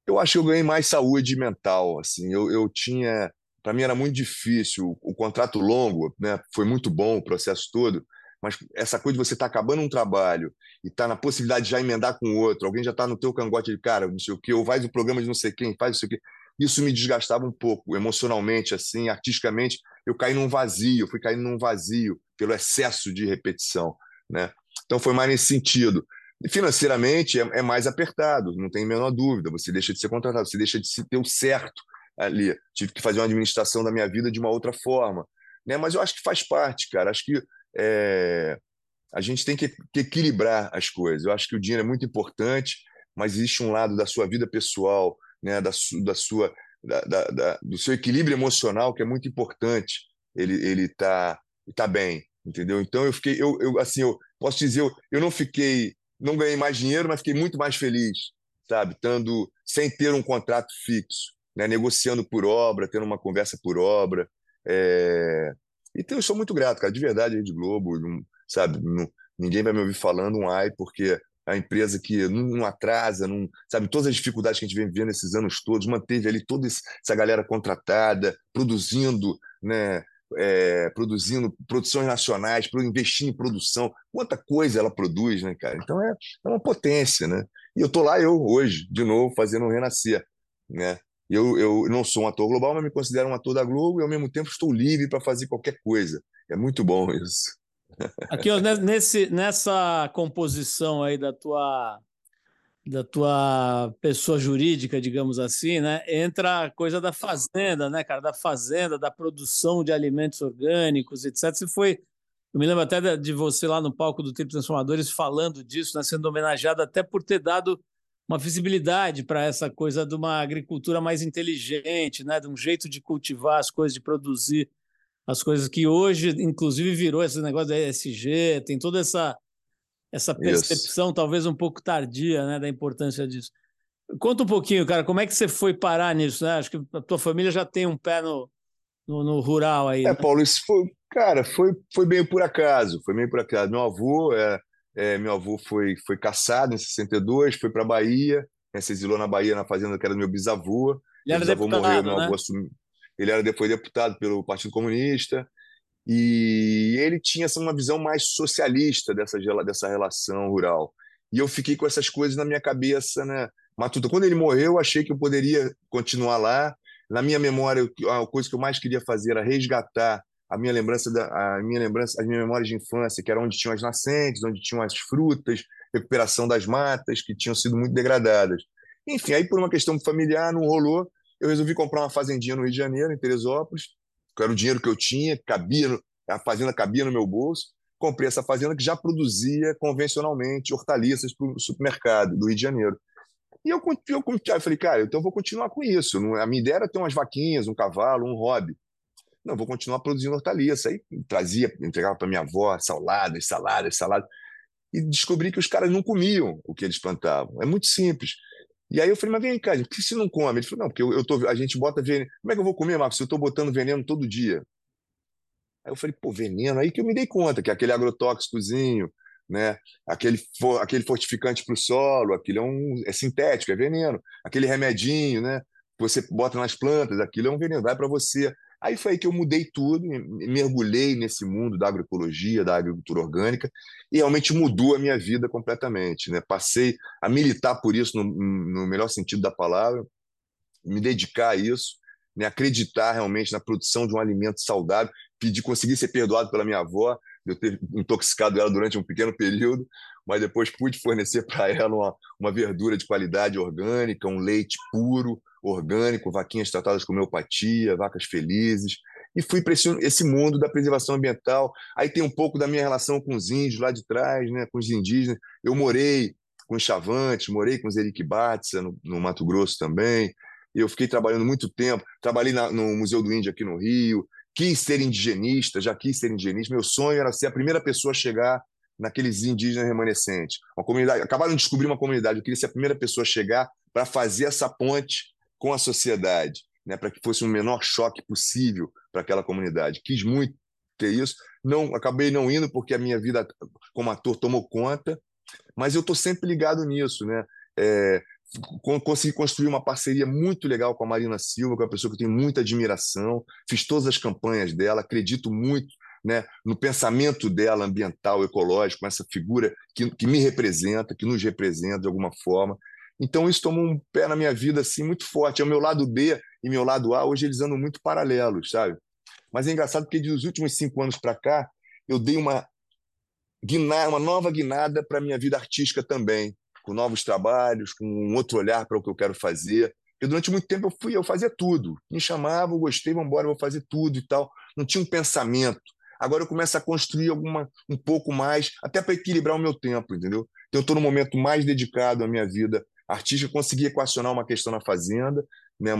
Eu acho que eu ganhei mais saúde mental. Assim, eu, eu tinha, para mim era muito difícil. O, o contrato longo, né? Foi muito bom o processo todo mas essa coisa de você estar tá acabando um trabalho e estar tá na possibilidade de já emendar com outro, alguém já está no teu cangote de cara, não sei o quê, ou faz o programa de não sei quem, faz não sei o quê. Isso me desgastava um pouco, emocionalmente, assim, artisticamente, eu caí num vazio, fui caindo num vazio pelo excesso de repetição, né? Então foi mais nesse sentido. E financeiramente é, é mais apertado, não tem a menor dúvida. Você deixa de ser contratado, você deixa de ter o certo ali. Tive que fazer uma administração da minha vida de uma outra forma, né? Mas eu acho que faz parte, cara. Acho que é, a gente tem que, que, equilibrar as coisas. Eu acho que o dinheiro é muito importante, mas existe um lado da sua vida pessoal, né, da, su, da sua, da, da, do seu equilíbrio emocional que é muito importante. Ele ele tá tá bem, entendeu? Então eu fiquei, eu, eu assim, eu posso dizer, eu, eu não fiquei, não ganhei mais dinheiro, mas fiquei muito mais feliz, sabe? Tando sem ter um contrato fixo, né? negociando por obra, tendo uma conversa por obra. É, então eu sou muito grato, cara, de verdade, Rede Globo, não, sabe? Não, ninguém vai me ouvir falando um ai, porque a empresa que não, não, atrasa, não, sabe? Todas as dificuldades que a gente vem vivendo esses anos todos, manteve ali toda essa galera contratada, produzindo, né? É, produzindo produções nacionais, investindo em produção. Quanta coisa ela produz, né, cara? Então é, é uma potência, né? E eu tô lá, eu, hoje, de novo, fazendo um renascer, né? Eu, eu não sou um ator global, mas me considero um ator da Globo e ao mesmo tempo estou livre para fazer qualquer coisa. É muito bom <laughs> isso. Aqui, ó, nesse, nessa composição aí da tua da tua pessoa jurídica, digamos assim, né? Entra a coisa da fazenda, né, cara? Da fazenda, da produção de alimentos orgânicos, etc. Você foi, eu me lembro até de você lá no palco do Tribo Transformadores falando disso, né? Sendo homenageado até por ter dado uma visibilidade para essa coisa de uma agricultura mais inteligente, né? de um jeito de cultivar as coisas, de produzir as coisas que hoje, inclusive, virou esse negócio da ESG, tem toda essa, essa percepção, Isso. talvez um pouco tardia, né? da importância disso. Conta um pouquinho, cara, como é que você foi parar nisso? Né? Acho que a tua família já tem um pé no, no, no rural aí. É, né? Paulo, isso foi, cara, foi, foi meio por acaso, foi meio por acaso. Meu avô é, é, meu avô foi, foi caçado em 62, foi para a Bahia, né, se exilou na Bahia, na fazenda que era do meu bisavô. Ele era bisavô deputado, morreu, meu avô né? assumiu. Ele era, foi deputado pelo Partido Comunista e ele tinha assim, uma visão mais socialista dessa, dessa relação rural. E eu fiquei com essas coisas na minha cabeça, né? Matuta, quando ele morreu, eu achei que eu poderia continuar lá. Na minha memória, a coisa que eu mais queria fazer era resgatar a minha lembrança da a minha lembrança as minhas memórias de infância que era onde tinham as nascentes onde tinham as frutas recuperação das matas que tinham sido muito degradadas enfim aí por uma questão familiar não rolou eu resolvi comprar uma fazendinha no Rio de Janeiro em Teresópolis que era o dinheiro que eu tinha cabia a fazenda cabia no meu bolso, comprei essa fazenda que já produzia convencionalmente hortaliças para o supermercado do Rio de Janeiro. E eu, eu, eu falei, cara, então eu vou continuar com isso. A minha ideia era ter umas vaquinhas, um cavalo, um hobby. Não, vou continuar produzindo hortaliça. Aí trazia, entregava para minha avó saladas, saladas, saladas. E descobri que os caras não comiam o que eles plantavam. É muito simples. E aí eu falei, mas vem cá, por que você não come? Ele falou, não, porque eu, eu tô, a gente bota veneno. Como é que eu vou comer, Marcos, se eu estou botando veneno todo dia? Aí eu falei, pô, veneno. Aí que eu me dei conta que aquele agrotóxicozinho, né? aquele, for, aquele fortificante para o solo, aquilo é, um, é sintético, é veneno. Aquele remedinho né? que você bota nas plantas, aquilo é um veneno, vai para você. Aí foi aí que eu mudei tudo, mergulhei nesse mundo da agroecologia, da agricultura orgânica, e realmente mudou a minha vida completamente. Né? Passei a militar por isso, no, no melhor sentido da palavra, me dedicar a isso, né? acreditar realmente na produção de um alimento saudável, pedir, conseguir ser perdoado pela minha avó, eu ter intoxicado ela durante um pequeno período, mas depois pude fornecer <laughs> para ela uma, uma verdura de qualidade orgânica, um leite puro, orgânico, vaquinhas tratadas com homeopatia, vacas felizes, e fui para esse, mundo da preservação ambiental. Aí tem um pouco da minha relação com os índios lá de trás, né, com os indígenas. Eu morei com os Chavantes, morei com os Eriquibatsa, no, no Mato Grosso também. Eu fiquei trabalhando muito tempo, trabalhei na, no Museu do Índio aqui no Rio, quis ser indigenista, já quis ser indigenista. Meu sonho era ser a primeira pessoa a chegar naqueles indígenas remanescentes. Uma comunidade, acabaram de descobrir uma comunidade, eu queria ser a primeira pessoa a chegar para fazer essa ponte com a sociedade, né, para que fosse o menor choque possível para aquela comunidade. Quis muito ter isso, não acabei não indo porque a minha vida como ator tomou conta, mas eu estou sempre ligado nisso, né? É, consegui construir uma parceria muito legal com a Marina Silva, que é uma pessoa que eu tenho muita admiração, fiz todas as campanhas dela, acredito muito né, no pensamento dela ambiental, ecológico, essa figura que, que me representa, que nos representa de alguma forma. Então isso tomou um pé na minha vida assim muito forte. É o meu lado B e meu lado A, hoje eles andam muito paralelos, sabe? Mas é engraçado porque dos últimos cinco anos para cá, eu dei uma, guinada, uma nova guinada para minha vida artística também, com novos trabalhos, com um outro olhar para o que eu quero fazer. Porque durante muito tempo eu fui, eu fazia tudo. Me chamava, eu gostei, vamos embora, vou fazer tudo e tal. Não tinha um pensamento. Agora eu começo a construir alguma um pouco mais, até para equilibrar o meu tempo, entendeu? Então eu estou no momento mais dedicado à minha vida artística, consegui equacionar uma questão na fazenda. Né?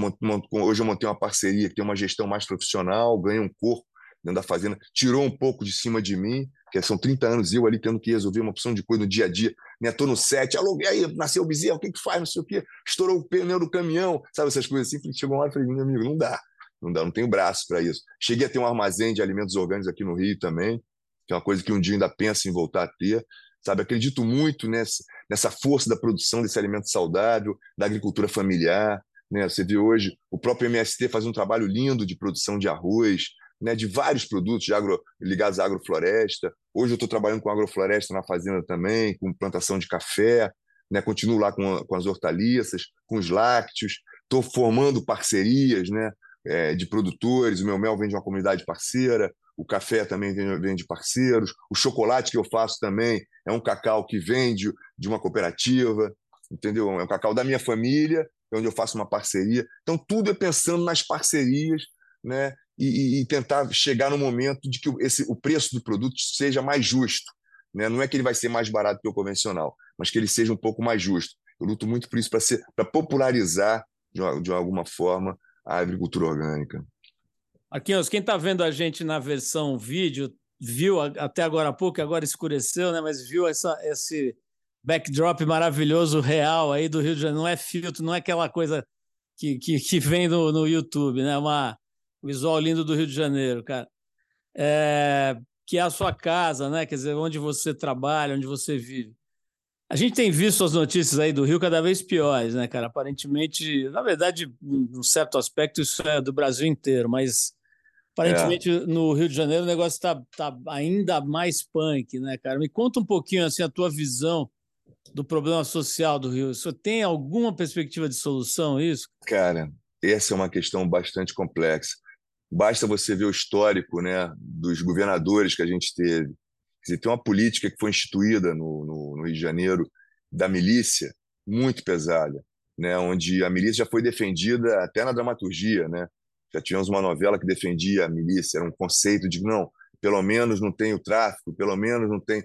Hoje eu montei uma parceria que tem uma gestão mais profissional, ganhei um corpo dentro da fazenda, tirou um pouco de cima de mim, que são 30 anos eu ali tendo que resolver uma opção de coisa no dia a dia. Né? no set, alô, e aí, nasceu o bezerro, o que, que faz, não sei o quê, estourou o pneu do caminhão, sabe essas coisas assim. Chegou uma hora e falei, meu amigo, não dá, não dá, não tenho braço para isso. Cheguei a ter um armazém de alimentos orgânicos aqui no Rio também, que é uma coisa que um dia ainda penso em voltar a ter, sabe? Acredito muito nessa, nessa força da produção desse alimento saudável, da agricultura familiar. Né? Você vê hoje o próprio MST faz um trabalho lindo de produção de arroz, né, de vários produtos de agro, ligados à agrofloresta. Hoje eu estou trabalhando com agrofloresta na fazenda também, com plantação de café, né, continuo lá com, com as hortaliças, com os lácteos, estou formando parcerias né, é, de produtores, o meu mel vem de uma comunidade parceira, o café também vem, vem de parceiros, o chocolate que eu faço também é um cacau que vende de uma cooperativa, entendeu? É um cacau da minha família, onde eu faço uma parceria. Então, tudo é pensando nas parcerias, né? E, e tentar chegar no momento de que esse, o preço do produto seja mais justo. Né? Não é que ele vai ser mais barato que o convencional, mas que ele seja um pouco mais justo. Eu luto muito por isso, para popularizar, de, uma, de alguma forma, a agricultura orgânica. Marquinhos, quem está vendo a gente na versão vídeo viu até agora há pouco, agora escureceu, né? Mas viu essa, esse backdrop maravilhoso, real aí do Rio de Janeiro. Não é filtro, não é aquela coisa que, que, que vem no, no YouTube, né? Uma visual lindo do Rio de Janeiro, cara. É, que é a sua casa, né? Quer dizer, onde você trabalha, onde você vive. A gente tem visto as notícias aí do Rio cada vez piores, né, cara? Aparentemente, na verdade, num certo aspecto, isso é do Brasil inteiro, mas Aparentemente, é. no Rio de Janeiro, o negócio está tá ainda mais punk, né, cara? Me conta um pouquinho assim, a tua visão do problema social do Rio. Você tem alguma perspectiva de solução isso? Cara, essa é uma questão bastante complexa. Basta você ver o histórico né, dos governadores que a gente teve. Quer dizer, tem uma política que foi instituída no, no, no Rio de Janeiro da milícia muito pesada, né, onde a milícia já foi defendida até na dramaturgia, né? já tivemos uma novela que defendia a milícia, era um conceito de não, pelo menos não tem o tráfico, pelo menos não tem.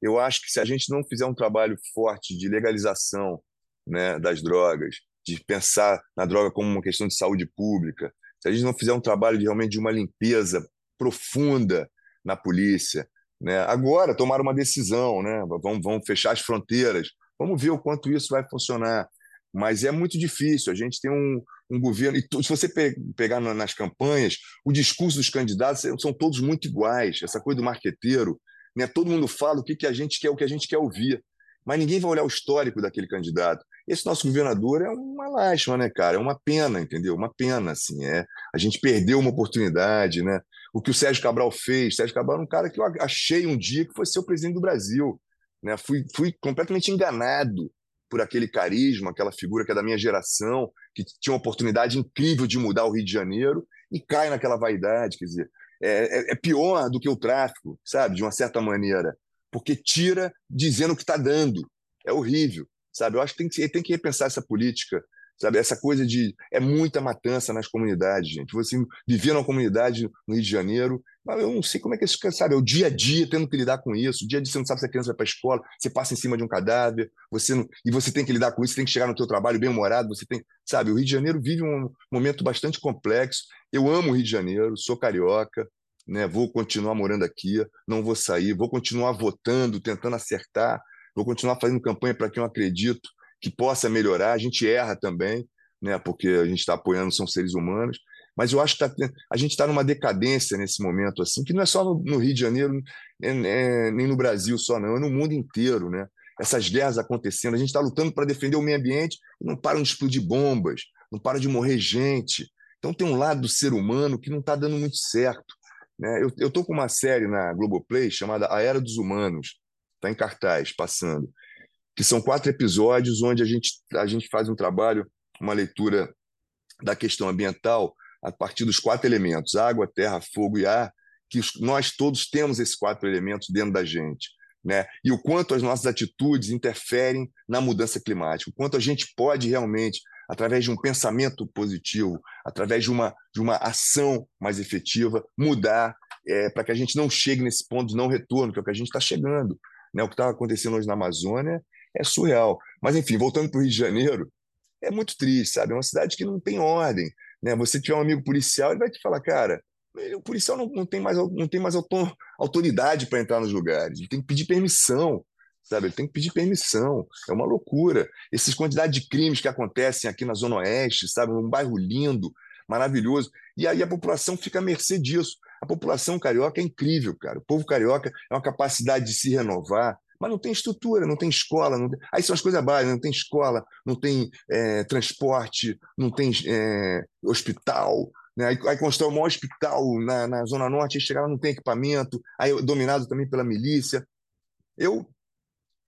Eu acho que se a gente não fizer um trabalho forte de legalização né, das drogas, de pensar na droga como uma questão de saúde pública, se a gente não fizer um trabalho de, realmente de uma limpeza profunda na polícia, né? agora tomar uma decisão, né? vamos, vamos fechar as fronteiras, vamos ver o quanto isso vai funcionar. Mas é muito difícil. A gente tem um, um governo. E se você pegar nas campanhas, o discurso dos candidatos são todos muito iguais. Essa coisa do marqueteiro, né? todo mundo fala o que, que a gente quer, o que a gente quer ouvir. Mas ninguém vai olhar o histórico daquele candidato. Esse nosso governador é uma lástima, né, cara? É uma pena, entendeu? Uma pena, assim. É. A gente perdeu uma oportunidade, né? O que o Sérgio Cabral fez. Sérgio Cabral é um cara que eu achei um dia que fosse ser o presidente do Brasil. Né? Fui, fui completamente enganado por aquele carisma, aquela figura que é da minha geração, que tinha uma oportunidade incrível de mudar o Rio de Janeiro e cai naquela vaidade, quer dizer, é, é, é pior do que o tráfico, sabe, de uma certa maneira, porque tira dizendo o que está dando, é horrível, sabe, eu acho que tem que, tem que repensar essa política, sabe, essa coisa de, é muita matança nas comunidades, gente, você vivia numa comunidade no Rio de Janeiro mas eu não sei como é que isso, sabe? É o dia a dia tendo que lidar com isso. O dia a dia você não sabe se a criança vai para a escola, você passa em cima de um cadáver, você não, e você tem que lidar com isso, tem que chegar no teu trabalho bem humorado, você tem, sabe? O Rio de Janeiro vive um momento bastante complexo. Eu amo o Rio de Janeiro, sou carioca, né? Vou continuar morando aqui, não vou sair, vou continuar votando, tentando acertar, vou continuar fazendo campanha para quem eu acredito que possa melhorar. A gente erra também, né? Porque a gente está apoiando, são seres humanos, mas eu acho que tá, a gente está numa decadência nesse momento, assim, que não é só no, Rio de Janeiro, é, é, nem no Brasil só, não, é no mundo inteiro, né? Essas guerras acontecendo, a gente está lutando para defender o meio ambiente não param de explodir bombas, não para de morrer gente. Então tem um lado do ser humano que não está dando muito certo. Né? Eu estou com uma série na Globoplay chamada A Era dos Humanos, está em cartaz, passando, que são quatro episódios onde a gente, a gente faz um trabalho, uma leitura da questão ambiental a partir dos quatro elementos: água, terra, fogo e ar, que nós todos temos esses quatro elementos dentro da gente. Né? E o quanto as nossas atitudes interferem na mudança climática, o quanto a gente pode realmente, através de um pensamento positivo, através de uma, de uma ação mais efetiva, mudar é, para que a gente não chegue nesse ponto de não retorno, que é o que a gente está chegando. Né? O que está acontecendo hoje na Amazônia é surreal. Mas, enfim, voltando para o Rio de Janeiro, é muito triste, sabe? É uma cidade que não tem ordem. Né? Você tiver um amigo policial, ele vai te falar, cara, o policial não, não tem mais, não tem mais autoridade para entrar nos lugares, ele tem que pedir permissão, sabe? Ele tem que pedir permissão, é uma loucura. Essas quantidades de crimes que acontecem aqui na Zona Oeste, sabe? Um bairro lindo, maravilhoso, e aí a população fica à mercê disso. A população carioca é incrível, cara. O povo carioca é uma capacidade de se renovar, mas não tem estrutura, não tem escola. Não tem... Aí são as coisas básicas: não tem escola, não tem é, transporte, não tem é, hospital. Né? Aí, aí constrói um maior hospital na, na Zona Norte, aí chega lá, não tem equipamento, aí é dominado também pela milícia. Eu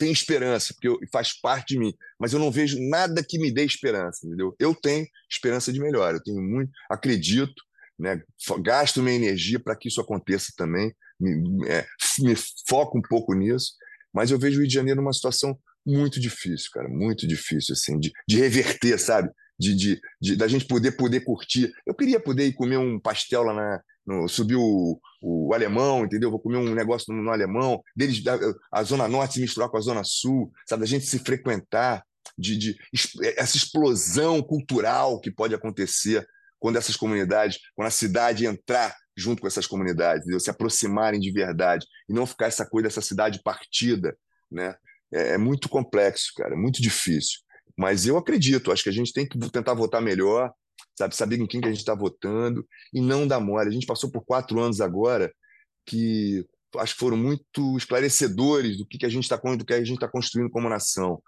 tenho esperança, porque eu, faz parte de mim, mas eu não vejo nada que me dê esperança, entendeu? Eu tenho esperança de melhor, eu tenho muito, acredito, né? gasto minha energia para que isso aconteça também, me, é, me foco um pouco nisso, mas eu vejo o Rio de Janeiro numa situação muito difícil, cara, muito difícil, assim, de, de reverter, sabe? De, de, de, da gente poder poder curtir. Eu queria poder ir comer um pastel lá na. No, subir o, o alemão, entendeu? Vou comer um negócio no, no alemão, deles, da, a Zona Norte se misturar com a Zona Sul, sabe? Da gente se frequentar, de, de essa explosão cultural que pode acontecer quando essas comunidades, quando a cidade entrar junto com essas comunidades, entendeu? se aproximarem de verdade e não ficar essa coisa dessa cidade partida, né? É, é muito complexo, cara, é muito difícil. Mas eu acredito, acho que a gente tem que tentar votar melhor, sabe, saber em quem que a gente está votando e não dar mole. A gente passou por quatro anos agora que acho que foram muito esclarecedores do que, que a gente está do que a gente está construindo como nação,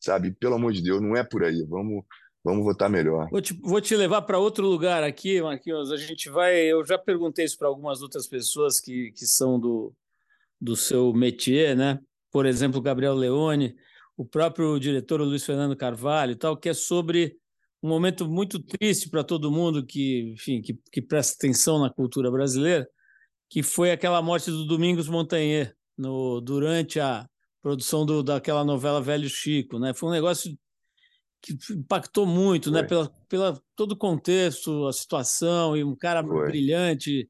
sabe? Pelo amor de Deus, não é por aí. Vamos Vamos votar melhor. Vou te, vou te levar para outro lugar aqui, Marquinhos. A gente vai. Eu já perguntei isso para algumas outras pessoas que, que são do, do seu métier, né? Por exemplo, Gabriel Leone, o próprio diretor Luiz Fernando Carvalho e tal, que é sobre um momento muito triste para todo mundo que, enfim, que, que presta atenção na cultura brasileira, que foi aquela morte do Domingos Montanher no, durante a produção do, daquela novela Velho Chico, né? Foi um negócio que impactou muito, né? Pela, pela todo o contexto, a situação, e um cara Foi. brilhante.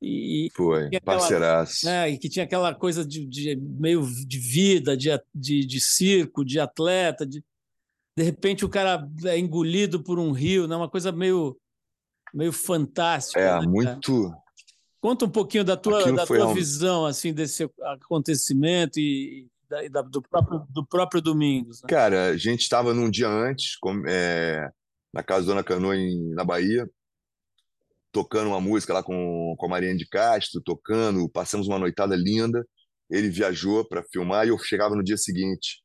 E, Foi, e parceiraço. Né, e que tinha aquela coisa de, de meio de vida, de, de, de, circo, de atleta, de de repente o cara é engolido por um rio, né? uma coisa meio, meio fantástica. É, né, muito. Conta um pouquinho da tua, da tua um... visão assim desse acontecimento e da, do, próprio, do próprio Domingos. Né? Cara, a gente estava num dia antes, com, é, na casa da Dona Canoa, em, na Bahia, tocando uma música lá com, com a Mariana de Castro, tocando, passamos uma noitada linda. Ele viajou para filmar e eu chegava no dia seguinte.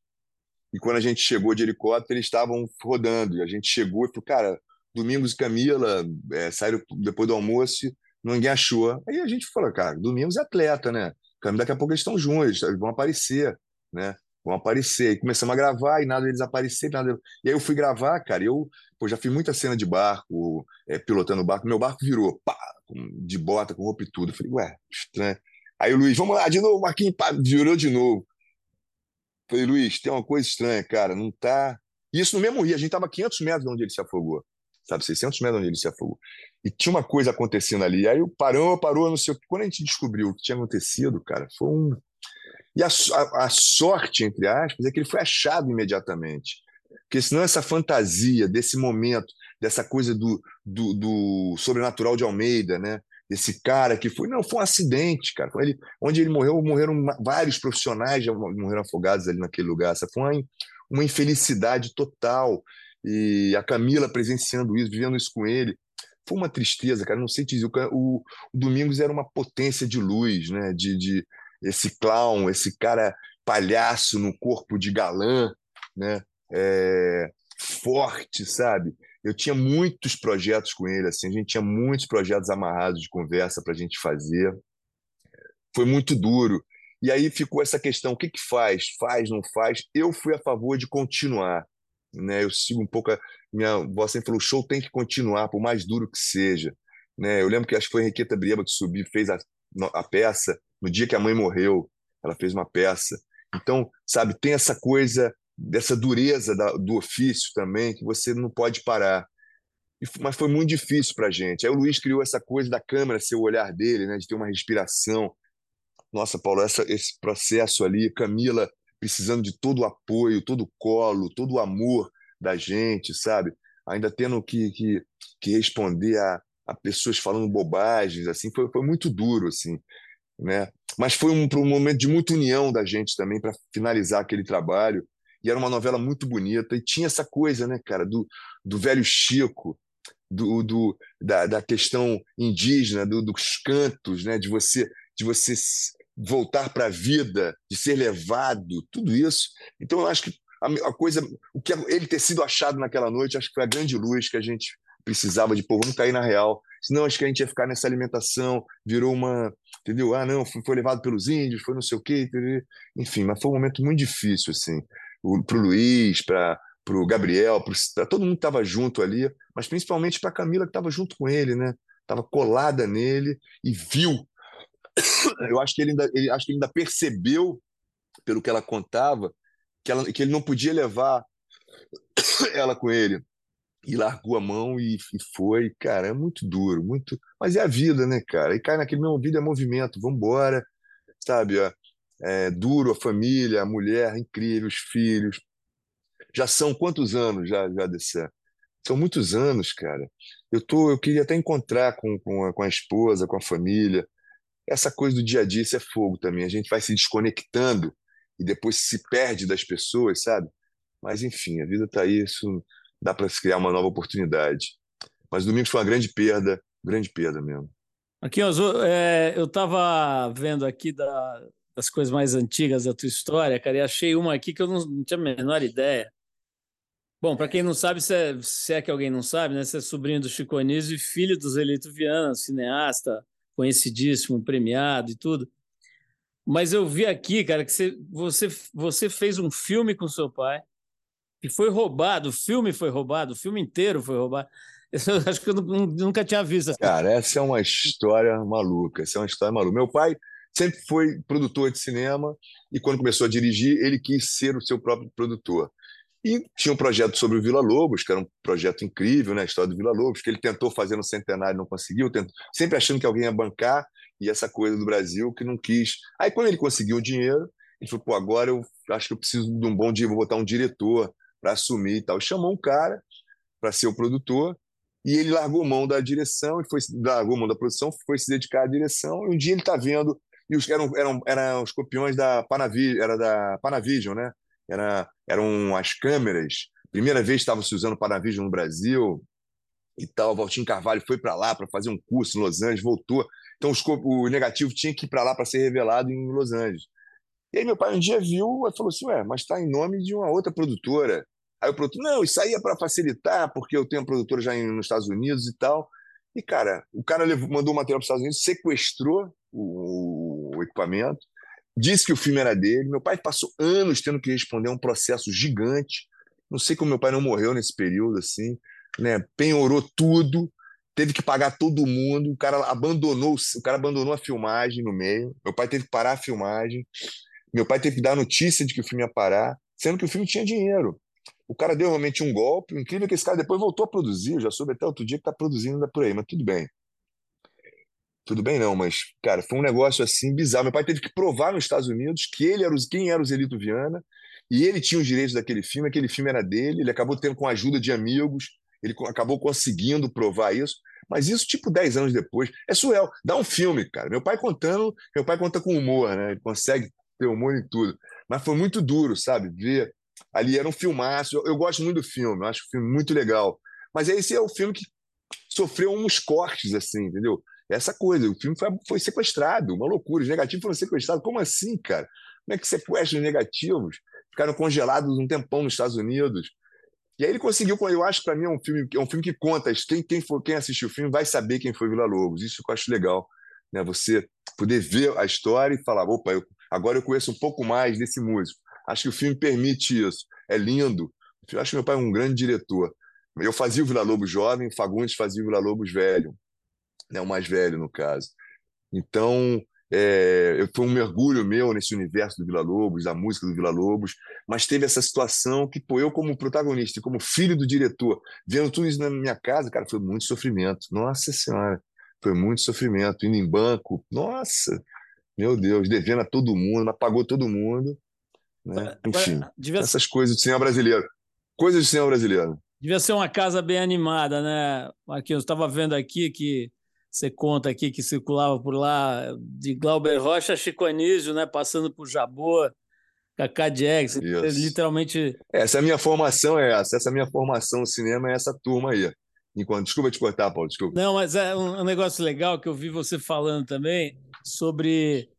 E quando a gente chegou de helicóptero, eles estavam rodando. E a gente chegou e falou, cara, Domingos e Camila é, saíram depois do almoço, ninguém achou. Aí a gente falou, cara, Domingos é atleta, né? Camila, daqui a pouco eles estão juntos, eles vão aparecer, né? Vão aparecer. E começamos a gravar e nada deles aparecer, nada. E aí eu fui gravar, cara, eu pô, já fiz muita cena de barco, é, pilotando barco. Meu barco virou, pá, de bota, com roupa e tudo. Eu falei, ué, estranho. Aí o Luiz, vamos lá, de novo, Marquinhos, pá, virou de novo. Falei, Luiz, tem uma coisa estranha, cara, não tá. Isso no mesmo rio, a gente tava 500 metros de onde ele se afogou, sabe, 600 metros de onde ele se afogou. E tinha uma coisa acontecendo ali. Aí parou, parou, não sei o que. Quando a gente descobriu o que tinha acontecido, cara, foi um. E a, a, a sorte, entre aspas, é que ele foi achado imediatamente. Porque senão essa fantasia desse momento, dessa coisa do, do, do sobrenatural de Almeida, né? esse cara que foi. Não, foi um acidente, cara. Ele, onde ele morreu, morreram vários profissionais já morreram afogados ali naquele lugar. Essa foi uma, uma infelicidade total. E a Camila presenciando isso, vivendo isso com ele. Foi uma tristeza, cara. Não sei te dizer. O, o, Domingos era uma potência de luz, né? De, de esse clown, esse cara palhaço no corpo de galã, né? É, forte, sabe? eu tinha muitos projetos com ele, assim, a gente tinha muitos projetos amarrados de conversa para a gente fazer. Foi muito duro. E aí ficou essa questão: o que, que faz? Faz, não faz? Eu fui a favor de continuar. Né? Eu sigo um pouco. A, minha avó sempre falou: o show tem que continuar, por mais duro que seja. Né? Eu lembro que acho que foi a Henriqueta Brieba que subiu fez a, a peça no dia que a mãe morreu. Ela fez uma peça. Então, sabe, tem essa coisa dessa dureza da, do ofício também, que você não pode parar. E, mas foi muito difícil para a gente. Aí o Luiz criou essa coisa da câmera ser o olhar dele, né, de ter uma respiração. Nossa, Paulo, essa, esse processo ali, Camila precisando de todo o apoio, todo o colo, todo o amor da gente, sabe? Ainda tendo que, que, que responder a, a pessoas falando bobagens, assim, foi, foi muito duro, assim, né? Mas foi um, um momento de muita união da gente também para finalizar aquele trabalho e era uma novela muito bonita, e tinha essa coisa, né, cara, do, do velho Chico, do, do da, da questão indígena, do, dos cantos, né, de você de você voltar para a vida, de ser levado, tudo isso. Então eu acho que a, a, coisa, o que ele ter sido achado naquela noite, acho que foi a grande luz que a gente precisava de, pô, vamos cair na real. Senão acho que a gente ia ficar nessa alimentação, virou uma, entendeu? Ah, não, foi, foi levado pelos índios, foi não sei o quê, enfim, mas foi um momento muito difícil, assim para o Luiz, para o Gabriel, para todo mundo estava junto ali, mas principalmente para a Camila que estava junto com ele, né? Estava colada nele e viu. <coughs> Eu acho que ele ainda, ele, acho que ele ainda percebeu, pelo que ela contava, que, ela, que ele não podia levar <coughs> ela com ele. E largou a mão e, foi, cara, é muito duro, muito. Mas é a vida, né, cara? E cai naquele mesmo vida é movimento, vamos embora, sabe? é, duro a família, a mulher incrível, os filhos. Já são quantos anos já, já desse São muitos anos, cara. Eu, tô, eu queria até encontrar com, com, a, com a esposa, com a família. Essa coisa do dia a dia, isso é fogo também. A gente vai se desconectando e depois se perde das pessoas, sabe? Mas, enfim, a vida está aí, isso dá para se criar uma nova oportunidade. Mas domingo foi uma grande perda, grande perda mesmo. Aqui, é, eu estava vendo aqui da, das coisas mais antigas da tua história, cara, e achei uma aqui que eu não, não tinha a menor ideia. Bom, para quem não sabe, se é, se é, que alguém não sabe, né? Você é sobrinho do Chico Anísio e filho do Zelito Viana, cineasta, conhecidíssimo, premiado e tudo. Mas eu vi aqui, cara, que você, você, você fez um filme com seu pai que foi roubado, o filme foi roubado, o filme inteiro foi roubado. <laughs> Eu acho que eu nunca tinha visto. Cara, essa é uma história maluca, essa é uma história maluca. Meu pai sempre foi produtor de cinema e quando começou a dirigir, ele quis ser o seu próprio produtor. E tinha um projeto sobre o Vila Lobos, que era um projeto incrível, né? A história do Vila Lobos, que ele tentou fazer no centenário e não conseguiu, tentou, sempre achando que alguém ia bancar. e essa coisa do Brasil que não quis. Aí, quando ele conseguiu o dinheiro, ele falou: pô, agora eu acho que eu preciso de um bom dia, vou botar um diretor para assumir e tal. Chamou um cara para ser o produtor e ele largou mão da direção, e foi, largou mão da produção, foi se dedicar à direção. E um dia ele está vendo, e os, eram, eram, eram os copiões da Panavision, era da Panavision, né? Era, eram as câmeras. Primeira vez estava se usando Panavision no Brasil e tal. O Valtinho Carvalho foi para lá para fazer um curso em Los Angeles, voltou. Então os, o negativo tinha que ir para lá para ser revelado em Los Angeles. E aí meu pai um dia viu e falou assim, ué, mas está em nome de uma outra produtora. Aí o produtor, não, isso aí é para facilitar, porque eu tenho a produtora já nos Estados Unidos e tal. E, cara, o cara levou, mandou o material para os Estados Unidos, sequestrou o, o, equipamento, disse que o filme era dele. Meu pai passou anos tendo que responder a um processo gigante. Não sei como meu pai não morreu nesse período, assim, né? Penhorou tudo, teve que pagar todo mundo. O cara abandonou, o cara abandonou a filmagem no meio. Meu pai teve que parar a filmagem. Meu pai teve que dar notícia de que o filme ia parar, sendo que o filme tinha dinheiro. O cara deu realmente um golpe. O incrível é que esse cara depois voltou a produzir. Eu já soube até outro dia que está produzindo ainda por aí, mas tudo bem. Tudo bem, não, mas, cara, foi um negócio assim bizarro. Meu pai teve que provar nos Estados Unidos que ele era os, quem era o Zelito Viana e ele tinha os direitos daquele filme, aquele filme era dele. Ele acabou tendo com a ajuda de amigos, ele acabou conseguindo provar isso. Mas isso, tipo, 10 anos depois, é surreal. Dá um filme, cara. Meu pai contando, meu pai conta com humor, né? Ele consegue ter humor em tudo. Mas foi muito duro, sabe? Ver ali era um filmaço. Eu, eu gosto muito do filme, eu acho o filme muito legal. Mas esse é o filme que sofreu uns cortes, assim, entendeu? Essa coisa, o filme foi, foi sequestrado, uma loucura. Os negativos foram sequestrados. Como assim, cara? Como é que sequestra os negativos? Ficaram congelados um tempão nos Estados Unidos. E aí ele conseguiu, eu acho que para mim é um filme, é um filme que conta, quem, quem, for, quem assistiu o filme vai saber quem foi Vila Lobos. Isso que eu acho legal, né? Você poder ver a história e falar, opa, eu, agora eu conheço um pouco mais desse músico. Acho que o filme permite isso. É lindo. Eu acho que meu pai é um grande diretor. Eu fazia o Vila Lobos jovem, Fagundes fazia o Vila Lobos velho, né, o mais velho, no caso. Então, é, foi um mergulho meu nesse universo do Vila Lobos, da música do Vila Lobos, mas teve essa situação que, pô, eu como protagonista, como filho do diretor, vendo tudo isso na minha casa, cara, foi muito sofrimento. Nossa Senhora, foi muito sofrimento. Indo em banco, nossa, meu Deus, devendo a todo mundo, pagou todo mundo. Né? Enfim, Devia... essas coisas do cinema brasileiro. Coisas do cinema brasileiro. Devia ser uma casa bem animada, né, Marquinhos? Estava vendo aqui que você conta aqui que circulava por lá de Glauber Rocha a Chico Anísio, né, passando por Jabor, Cacá Jax, literalmente... Essa é a minha formação, é essa. Essa é a minha formação no cinema, é essa turma aí. Enquanto... Desculpa te cortar, Paulo, desculpa. Não, mas é um negócio legal que eu vi você falando também sobre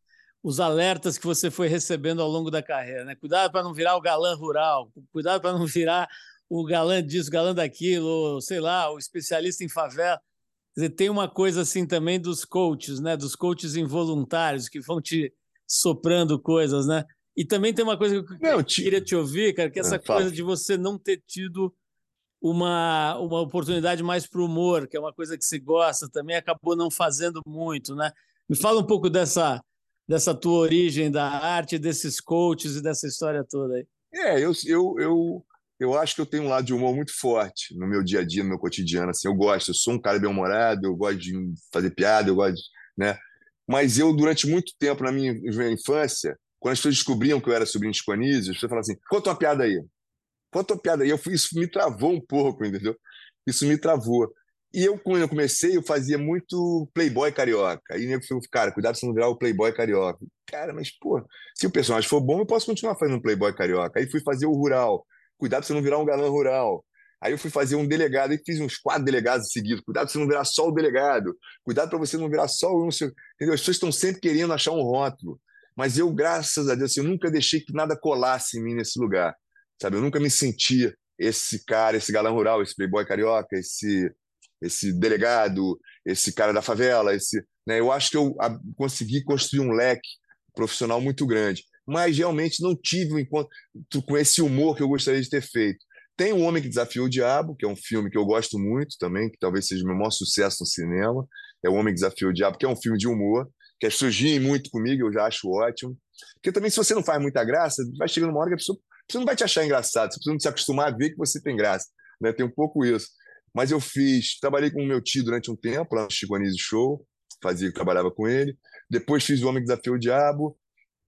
os alertas que você foi recebendo ao longo da carreira, né? Cuidado para não virar o galã rural, cuidado para não virar o galã disso, galã daquilo, sei lá, o especialista em favela. Quer dizer, tem uma coisa assim também dos coaches, né? Dos coaches involuntários que vão te soprando coisas, né? E também tem uma coisa que eu te... queria te ouvir, cara, que é essa não, coisa de você não ter tido uma, uma oportunidade mais para o humor, que é uma coisa que você gosta também, acabou não fazendo muito, né? Me fala um pouco dessa dessa tua origem da arte, desses coaches e dessa história toda aí? É, eu, eu, eu, eu acho que eu tenho um lado de humor muito forte no meu dia a dia, no meu cotidiano. Assim, eu gosto, eu sou um cara bem-humorado, eu gosto de fazer piada, eu gosto, de, né? Mas eu, durante muito tempo na minha infância, quando as pessoas descobriam que eu era sobrinho de Chico as pessoas falavam assim: conta uma piada aí. Conta uma piada aí. Eu, isso me travou um pouco, entendeu? Isso me travou. E eu, quando eu comecei, eu fazia muito playboy carioca. Aí nego falou, cara, cuidado se não virar o playboy carioca. Cara, mas, pô, se o personagem for bom, eu posso continuar fazendo playboy carioca. Aí fui fazer o rural. Cuidado se não virar um galã rural. Aí eu fui fazer um delegado, e fiz uns quatro delegados seguidos. Cuidado se não virar só o delegado. Cuidado para você não virar só o... Entendeu? As pessoas estão sempre querendo achar um rótulo. Mas eu, graças a Deus, assim, eu nunca deixei que nada colasse em mim nesse lugar. Sabe? Eu nunca me sentia esse cara, esse galã rural, esse playboy carioca, esse esse delegado, esse cara da favela, esse, né? Eu acho que eu consegui construir um leque profissional muito grande, mas realmente não tive um encontro com esse humor que eu gostaria de ter feito. Tem O Homem que Desafiou o Diabo, que é um filme que eu gosto muito também, que talvez seja o meu maior sucesso no cinema. É O Homem que Desafiou o Diabo, que é um filme de humor, que as pessoas riem muito comigo, eu já acho ótimo. Porque também, se você não faz muita graça, vai chegando uma hora que a pessoa, a pessoa não vai te achar engraçado, você precisa se acostumar a ver que você tem graça. Né? Tem um pouco isso. Mas eu fiz, trabalhei com o meu tio durante um tempo lá no Chico Anísio Show, fazia, trabalhava com ele. Depois fiz O Homem que Desafiou o Diabo.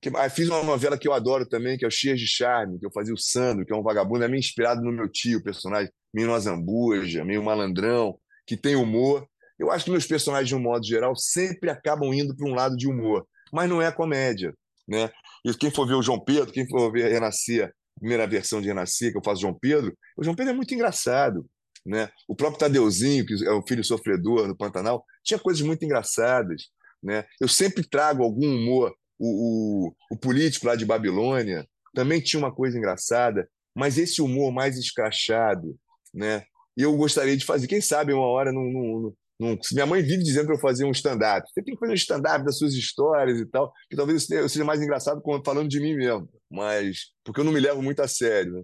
Que, ah, fiz uma novela que eu adoro também, que é o Cheias de Charme, que eu fazia o Sandro, que é um vagabundo, é meio inspirado no meu tio, personagem meio Nozambuja, meio malandrão, que tem humor. Eu acho que meus personagens, de um modo geral, sempre acabam indo para um lado de humor, mas não é comédia. Né? E quem for ver o João Pedro, quem for ver Renascer, a primeira versão de Renascer, que eu faço João Pedro, o João Pedro é muito engraçado. Né? O próprio Tadeuzinho, que é o filho sofredor do Pantanal, tinha coisas muito engraçadas. Né? Eu sempre trago algum humor. O, o, o político lá de Babilônia também tinha uma coisa engraçada, mas esse humor mais escrachado, né? E eu gostaria de fazer, quem sabe uma hora não, não, não, minha mãe vive dizendo para eu fazer um stand-up. Você tem que fazer um stand-up das suas histórias e tal, que talvez eu seja mais engraçado falando de mim mesmo, mas porque eu não me levo muito a sério. Né?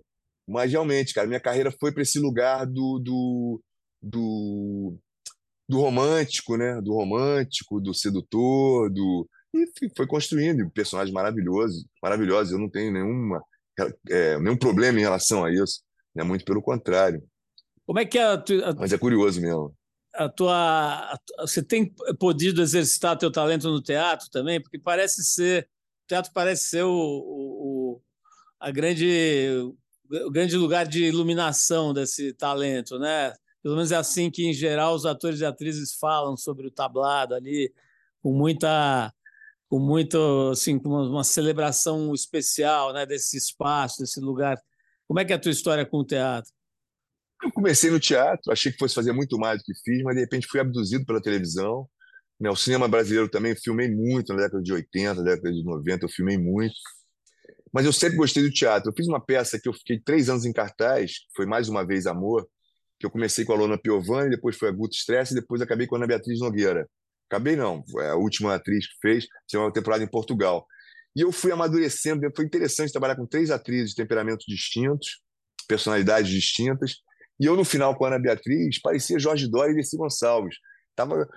Mas realmente, cara, minha carreira foi para esse lugar do, do, do, do romântico, né? Do romântico, do sedutor, do e foi construindo personagens maravilhosos, maravilhosos. Eu não tenho nenhuma é, nenhum problema em relação a isso, né? Muito pelo contrário. Como é que é a, a... Mas é curioso mesmo. A tua, você tem podido exercitar teu talento no teatro também, porque parece ser o teatro parece ser o, o a grande o grande lugar de iluminação desse talento, né? Pelo menos é assim que, em geral, os atores e atrizes falam sobre o tablado ali, com muita, com muito, assim, com uma, celebração especial, né? Desse espaço, desse lugar. Como é que é a tua história com o teatro? Eu comecei no teatro, achei que fosse fazer muito mais do que fiz, mas de repente fui abduzido pela televisão. Né? O cinema brasileiro também filmei muito na década de 80, na década de 90, eu filmei muito. Mas eu sempre gostei do teatro. Eu fiz uma peça que eu fiquei três anos em cartaz, foi mais uma vez Amor, que eu comecei com a Lona Piovani, depois foi a Guto Stress e depois acabei com a Ana Beatriz Nogueira. Acabei não, é a última atriz que fez, tinha uma temporada em Portugal. E eu fui amadurecendo, foi interessante trabalhar com três atrizes de temperamentos distintos, personalidades distintas, e eu no final com a Ana Beatriz parecia Jorge Dória e Dercy Gonçalves. Tava,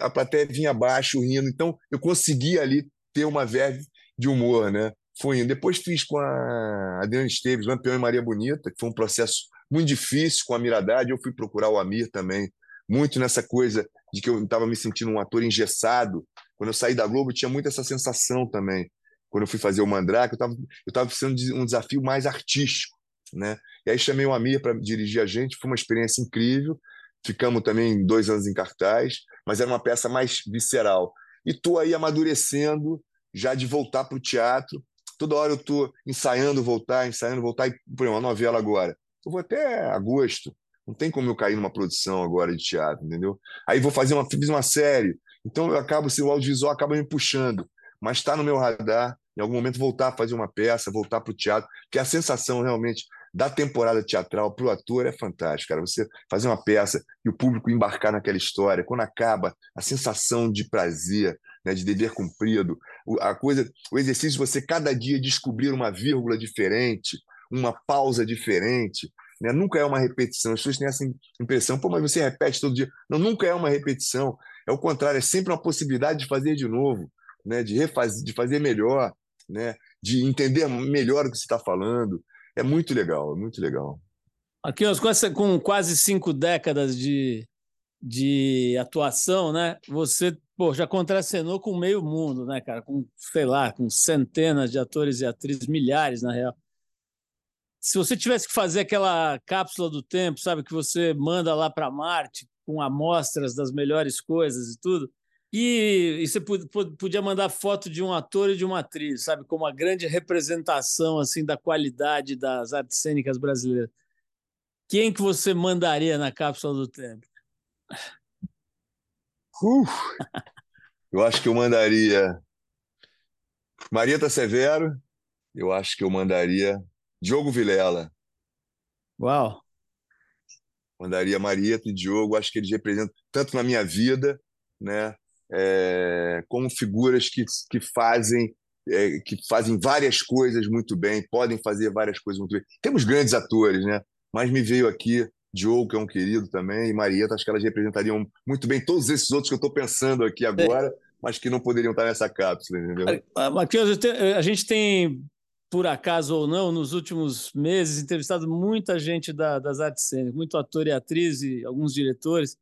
a plateia vinha abaixo rindo, então eu consegui ali ter uma verve de humor, né? Foi indo. Depois fiz com a Adriana Esteves, Lampião e Maria Bonita, que foi um processo muito difícil com a Miradade. Eu fui procurar o Amir também, muito nessa coisa de que eu estava me sentindo um ator engessado. Quando eu saí da Globo, tinha muito essa sensação também. Quando eu fui fazer o Mandrake, eu estava eu tava precisando de um desafio mais artístico. Né? E aí chamei o Amir para dirigir a gente, foi uma experiência incrível. Ficamos também dois anos em cartaz, mas era uma peça mais visceral. E estou aí amadurecendo, já de voltar para o teatro, Toda hora eu estou ensaiando voltar, ensaiando voltar, e por uma novela agora. Eu vou até agosto. Não tem como eu cair numa produção agora de teatro, entendeu? Aí vou fazer uma, fiz uma série. Então eu acabo, o audiovisual acaba me puxando. Mas está no meu radar, em algum momento voltar a fazer uma peça, voltar para o teatro, que a sensação realmente da temporada teatral para o ator é fantástica, cara. Você fazer uma peça e o público embarcar naquela história, quando acaba, a sensação de prazer, né, de dever cumprido, a coisa, o exercício de você cada dia descobrir uma vírgula diferente, uma pausa diferente, né? nunca é uma repetição. As pessoas têm essa impressão, pô, mas você repete todo dia. Não, nunca é uma repetição. É o contrário, é sempre uma possibilidade de fazer de novo, né? de refazer, de fazer melhor, né? de entender melhor o que você está falando. É muito legal, é muito legal. Aqui, com quase cinco décadas de, de atuação, né? Você pô, já contracenou com meio mundo, né, cara? Com, sei lá, com centenas de atores e atrizes, milhares, na real. Se você tivesse que fazer aquela cápsula do tempo, sabe, que você manda lá para Marte com amostras das melhores coisas e tudo, e, e você podia mandar foto de um ator e de uma atriz, sabe, como uma grande representação assim da qualidade das artes cênicas brasileiras. Quem que você mandaria na cápsula do tempo? Uh, eu acho que eu mandaria Marieta Severo, eu acho que eu mandaria Diogo Vilela. Uau! Mandaria Marieta e Diogo, acho que eles representam tanto na minha vida, né, é, como figuras que, que fazem é, que fazem várias coisas muito bem, podem fazer várias coisas muito bem. Temos grandes atores, né? Mas me veio aqui Diogo, que é um querido também, e Marieta, acho que elas representariam muito bem todos esses outros que eu estou pensando aqui agora, é. mas que não poderiam estar nessa cápsula, entendeu? Matheus, a gente tem, por acaso ou não, nos últimos meses, entrevistado muita gente da, das artes cênicas, muito ator e atriz e alguns diretores.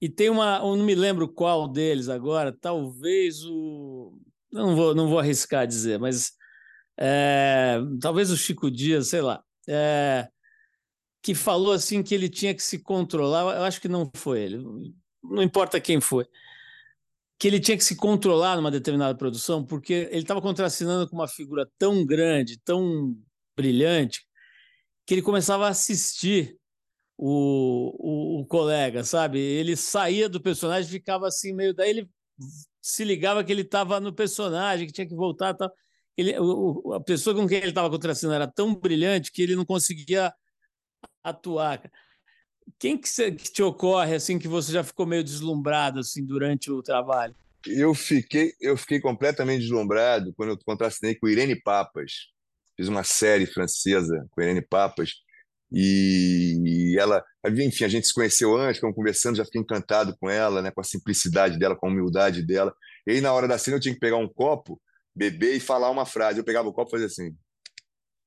E tem uma, eu não me lembro qual deles agora, talvez o. Não vou, não vou arriscar dizer, mas é, talvez o Chico Dias, sei lá, é, que falou assim que ele tinha que se controlar. Eu acho que não foi ele, não importa quem foi que ele tinha que se controlar numa determinada produção, porque ele estava contracenando com uma figura tão grande, tão brilhante, que ele começava a assistir o, o, o colega, sabe? Ele saía do personagem, ficava assim meio. Daí ele se ligava que ele estava no personagem, que tinha que voltar. Tal. Ele, o, a pessoa com quem ele estava contracenando era tão brilhante que ele não conseguia atuar. Quem que, que, te ocorre assim que você já ficou meio deslumbrado assim durante o trabalho? Eu fiquei, eu fiquei completamente deslumbrado quando eu contracenei com Irene Papas. Fiz uma série francesa com Irene Papas e ela, enfim, a gente se conheceu antes, ficamos conversando, já fiquei encantado com ela, né, com a simplicidade dela, com a humildade dela. E aí na hora da cena eu tinha que pegar um copo, beber e falar uma frase. Eu pegava o copo e fazia assim: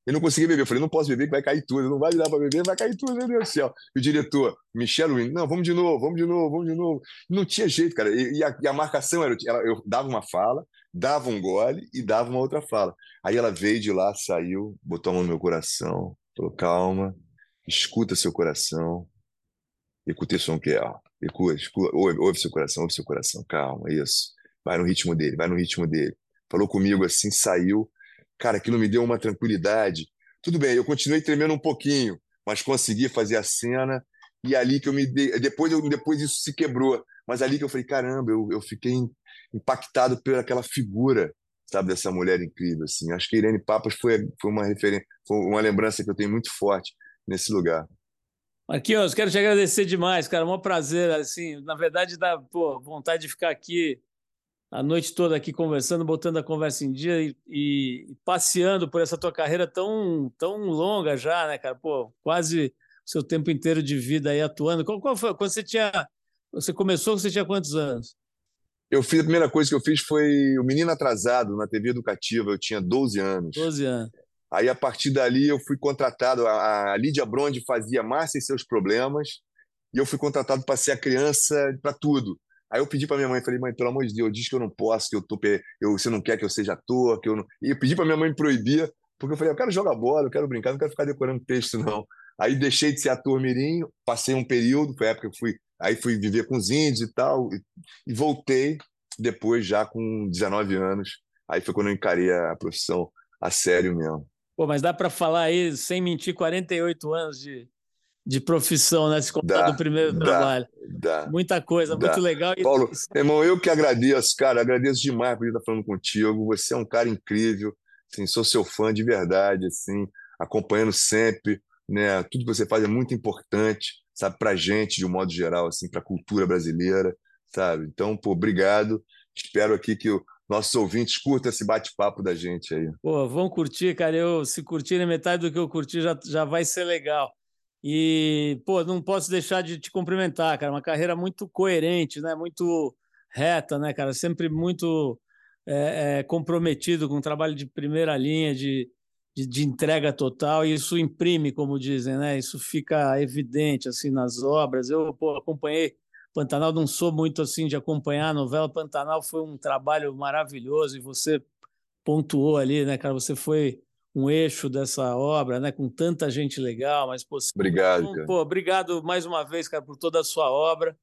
e não conseguia beber. Eu falei, não posso beber, que vai cair tudo. Não vai dar para beber, vai cair tudo, meu Deus do céu. E o diretor, Michel Wynne, não, vamos de novo, vamos de novo, vamos de novo. Não tinha jeito, cara. E, e, a, e a, marcação era, eu dava uma fala, dava um gole e dava uma outra fala. Aí ela veio de lá, saiu, botou a mão no meu coração, falou, calma, escuta seu coração, escute som que é, escuta, escuta, ouve, ouve seu coração, ouve seu coração, calma, isso. Vai no ritmo dele, vai no ritmo dele. Falou comigo assim, saiu, Cara, aquilo me deu uma tranquilidade. Tudo bem, eu continuei tremendo um pouquinho, mas consegui fazer a cena e ali que eu me dei, depois eu, depois isso se quebrou, mas ali que eu falei, caramba, eu, eu fiquei impactado por aquela figura, sabe, dessa mulher incrível assim. Acho que Irene Papas foi foi uma referência, foi uma lembrança que eu tenho muito forte nesse lugar. Marquinhos, quero te agradecer demais, cara. É um prazer, assim, na verdade dá pô, vontade de ficar aqui a noite toda aqui conversando, botando a conversa em dia e, e, passeando por essa tua carreira tão, tão longa já, né, cara? Pô, quase o seu tempo inteiro de vida aí atuando. Qual, qual foi? Quando você tinha. Você começou, você tinha quantos anos? Eu fiz, a primeira coisa que eu fiz foi o Menino Atrasado na TV Educativa, eu tinha 12 anos. 12 anos. Aí, a partir dali, eu fui contratado. A, a Lídia Bronde fazia Márcia e seus problemas, e eu fui contratado para ser a criança para tudo. Aí eu pedi para minha mãe, falei, mãe, pelo amor de Deus, diz que eu não posso, que eu tô, eu, você não quer que eu seja ator, que eu não... E eu pedi para minha mãe proibir, porque eu falei, eu quero jogar bola, eu quero brincar, não quero ficar decorando texto, não. Aí deixei de ser ator mirim, passei um período, foi a época que fui, aí fui viver com os índios e tal, e, e voltei depois já com 19 anos. Aí foi quando eu encarei a profissão a sério mesmo. Pô, mas dá para falar aí, sem mentir, 48 anos de, de profissão, né? Se contar dá, do primeiro dá, trabalho. Dá, Muita coisa, dá. muito legal. Paulo, irmão, eu que agradeço, cara, agradeço demais por estar falando contigo. Você é um cara incrível, assim, sou seu fã de verdade, assim, acompanhando sempre, né? Tudo que você faz é muito importante, sabe, pra gente de um modo geral, assim, pra cultura brasileira, sabe? Então, pô, obrigado. Espero aqui que o nossos ouvintes curtam esse bate-papo da gente aí. Pô, vão curtir, cara. Eu, se curtirem metade do que eu curti, já, já vai ser legal. E, pô, não posso deixar de te cumprimentar, cara. Uma carreira muito coerente, né? Muito reta, né, cara? Sempre muito é, é, comprometido com o trabalho de primeira linha, de, de, de, entrega total. E isso imprime, como dizem, né? Isso fica evidente, assim, nas obras. Eu, pô, acompanhei Pantanal, não sou muito, assim, de acompanhar a novela. Pantanal foi um trabalho maravilhoso e você pontuou ali, né, cara? Você foi um eixo dessa obra, né? Com tanta gente legal, mas pô, obrigado, cara. Pô, obrigado mais uma vez, cara, por toda a sua obra.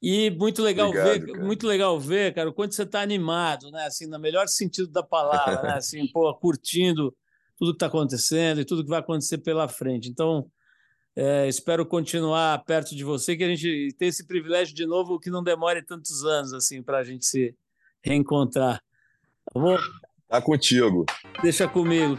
E muito legal obrigado, ver, cara. muito legal ver, cara, o quanto você está animado, né? Assim, no melhor sentido da palavra, né? Assim, <laughs> pô, curtindo tudo que está acontecendo e tudo que vai acontecer pela frente. Então, é, espero continuar perto de você, que a gente tenha esse privilégio de novo, que não demore tantos anos assim para a gente se reencontrar. Tá bom? Tá contigo. Deixa comigo.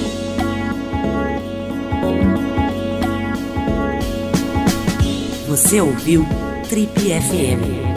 Você ouviu Trip FM.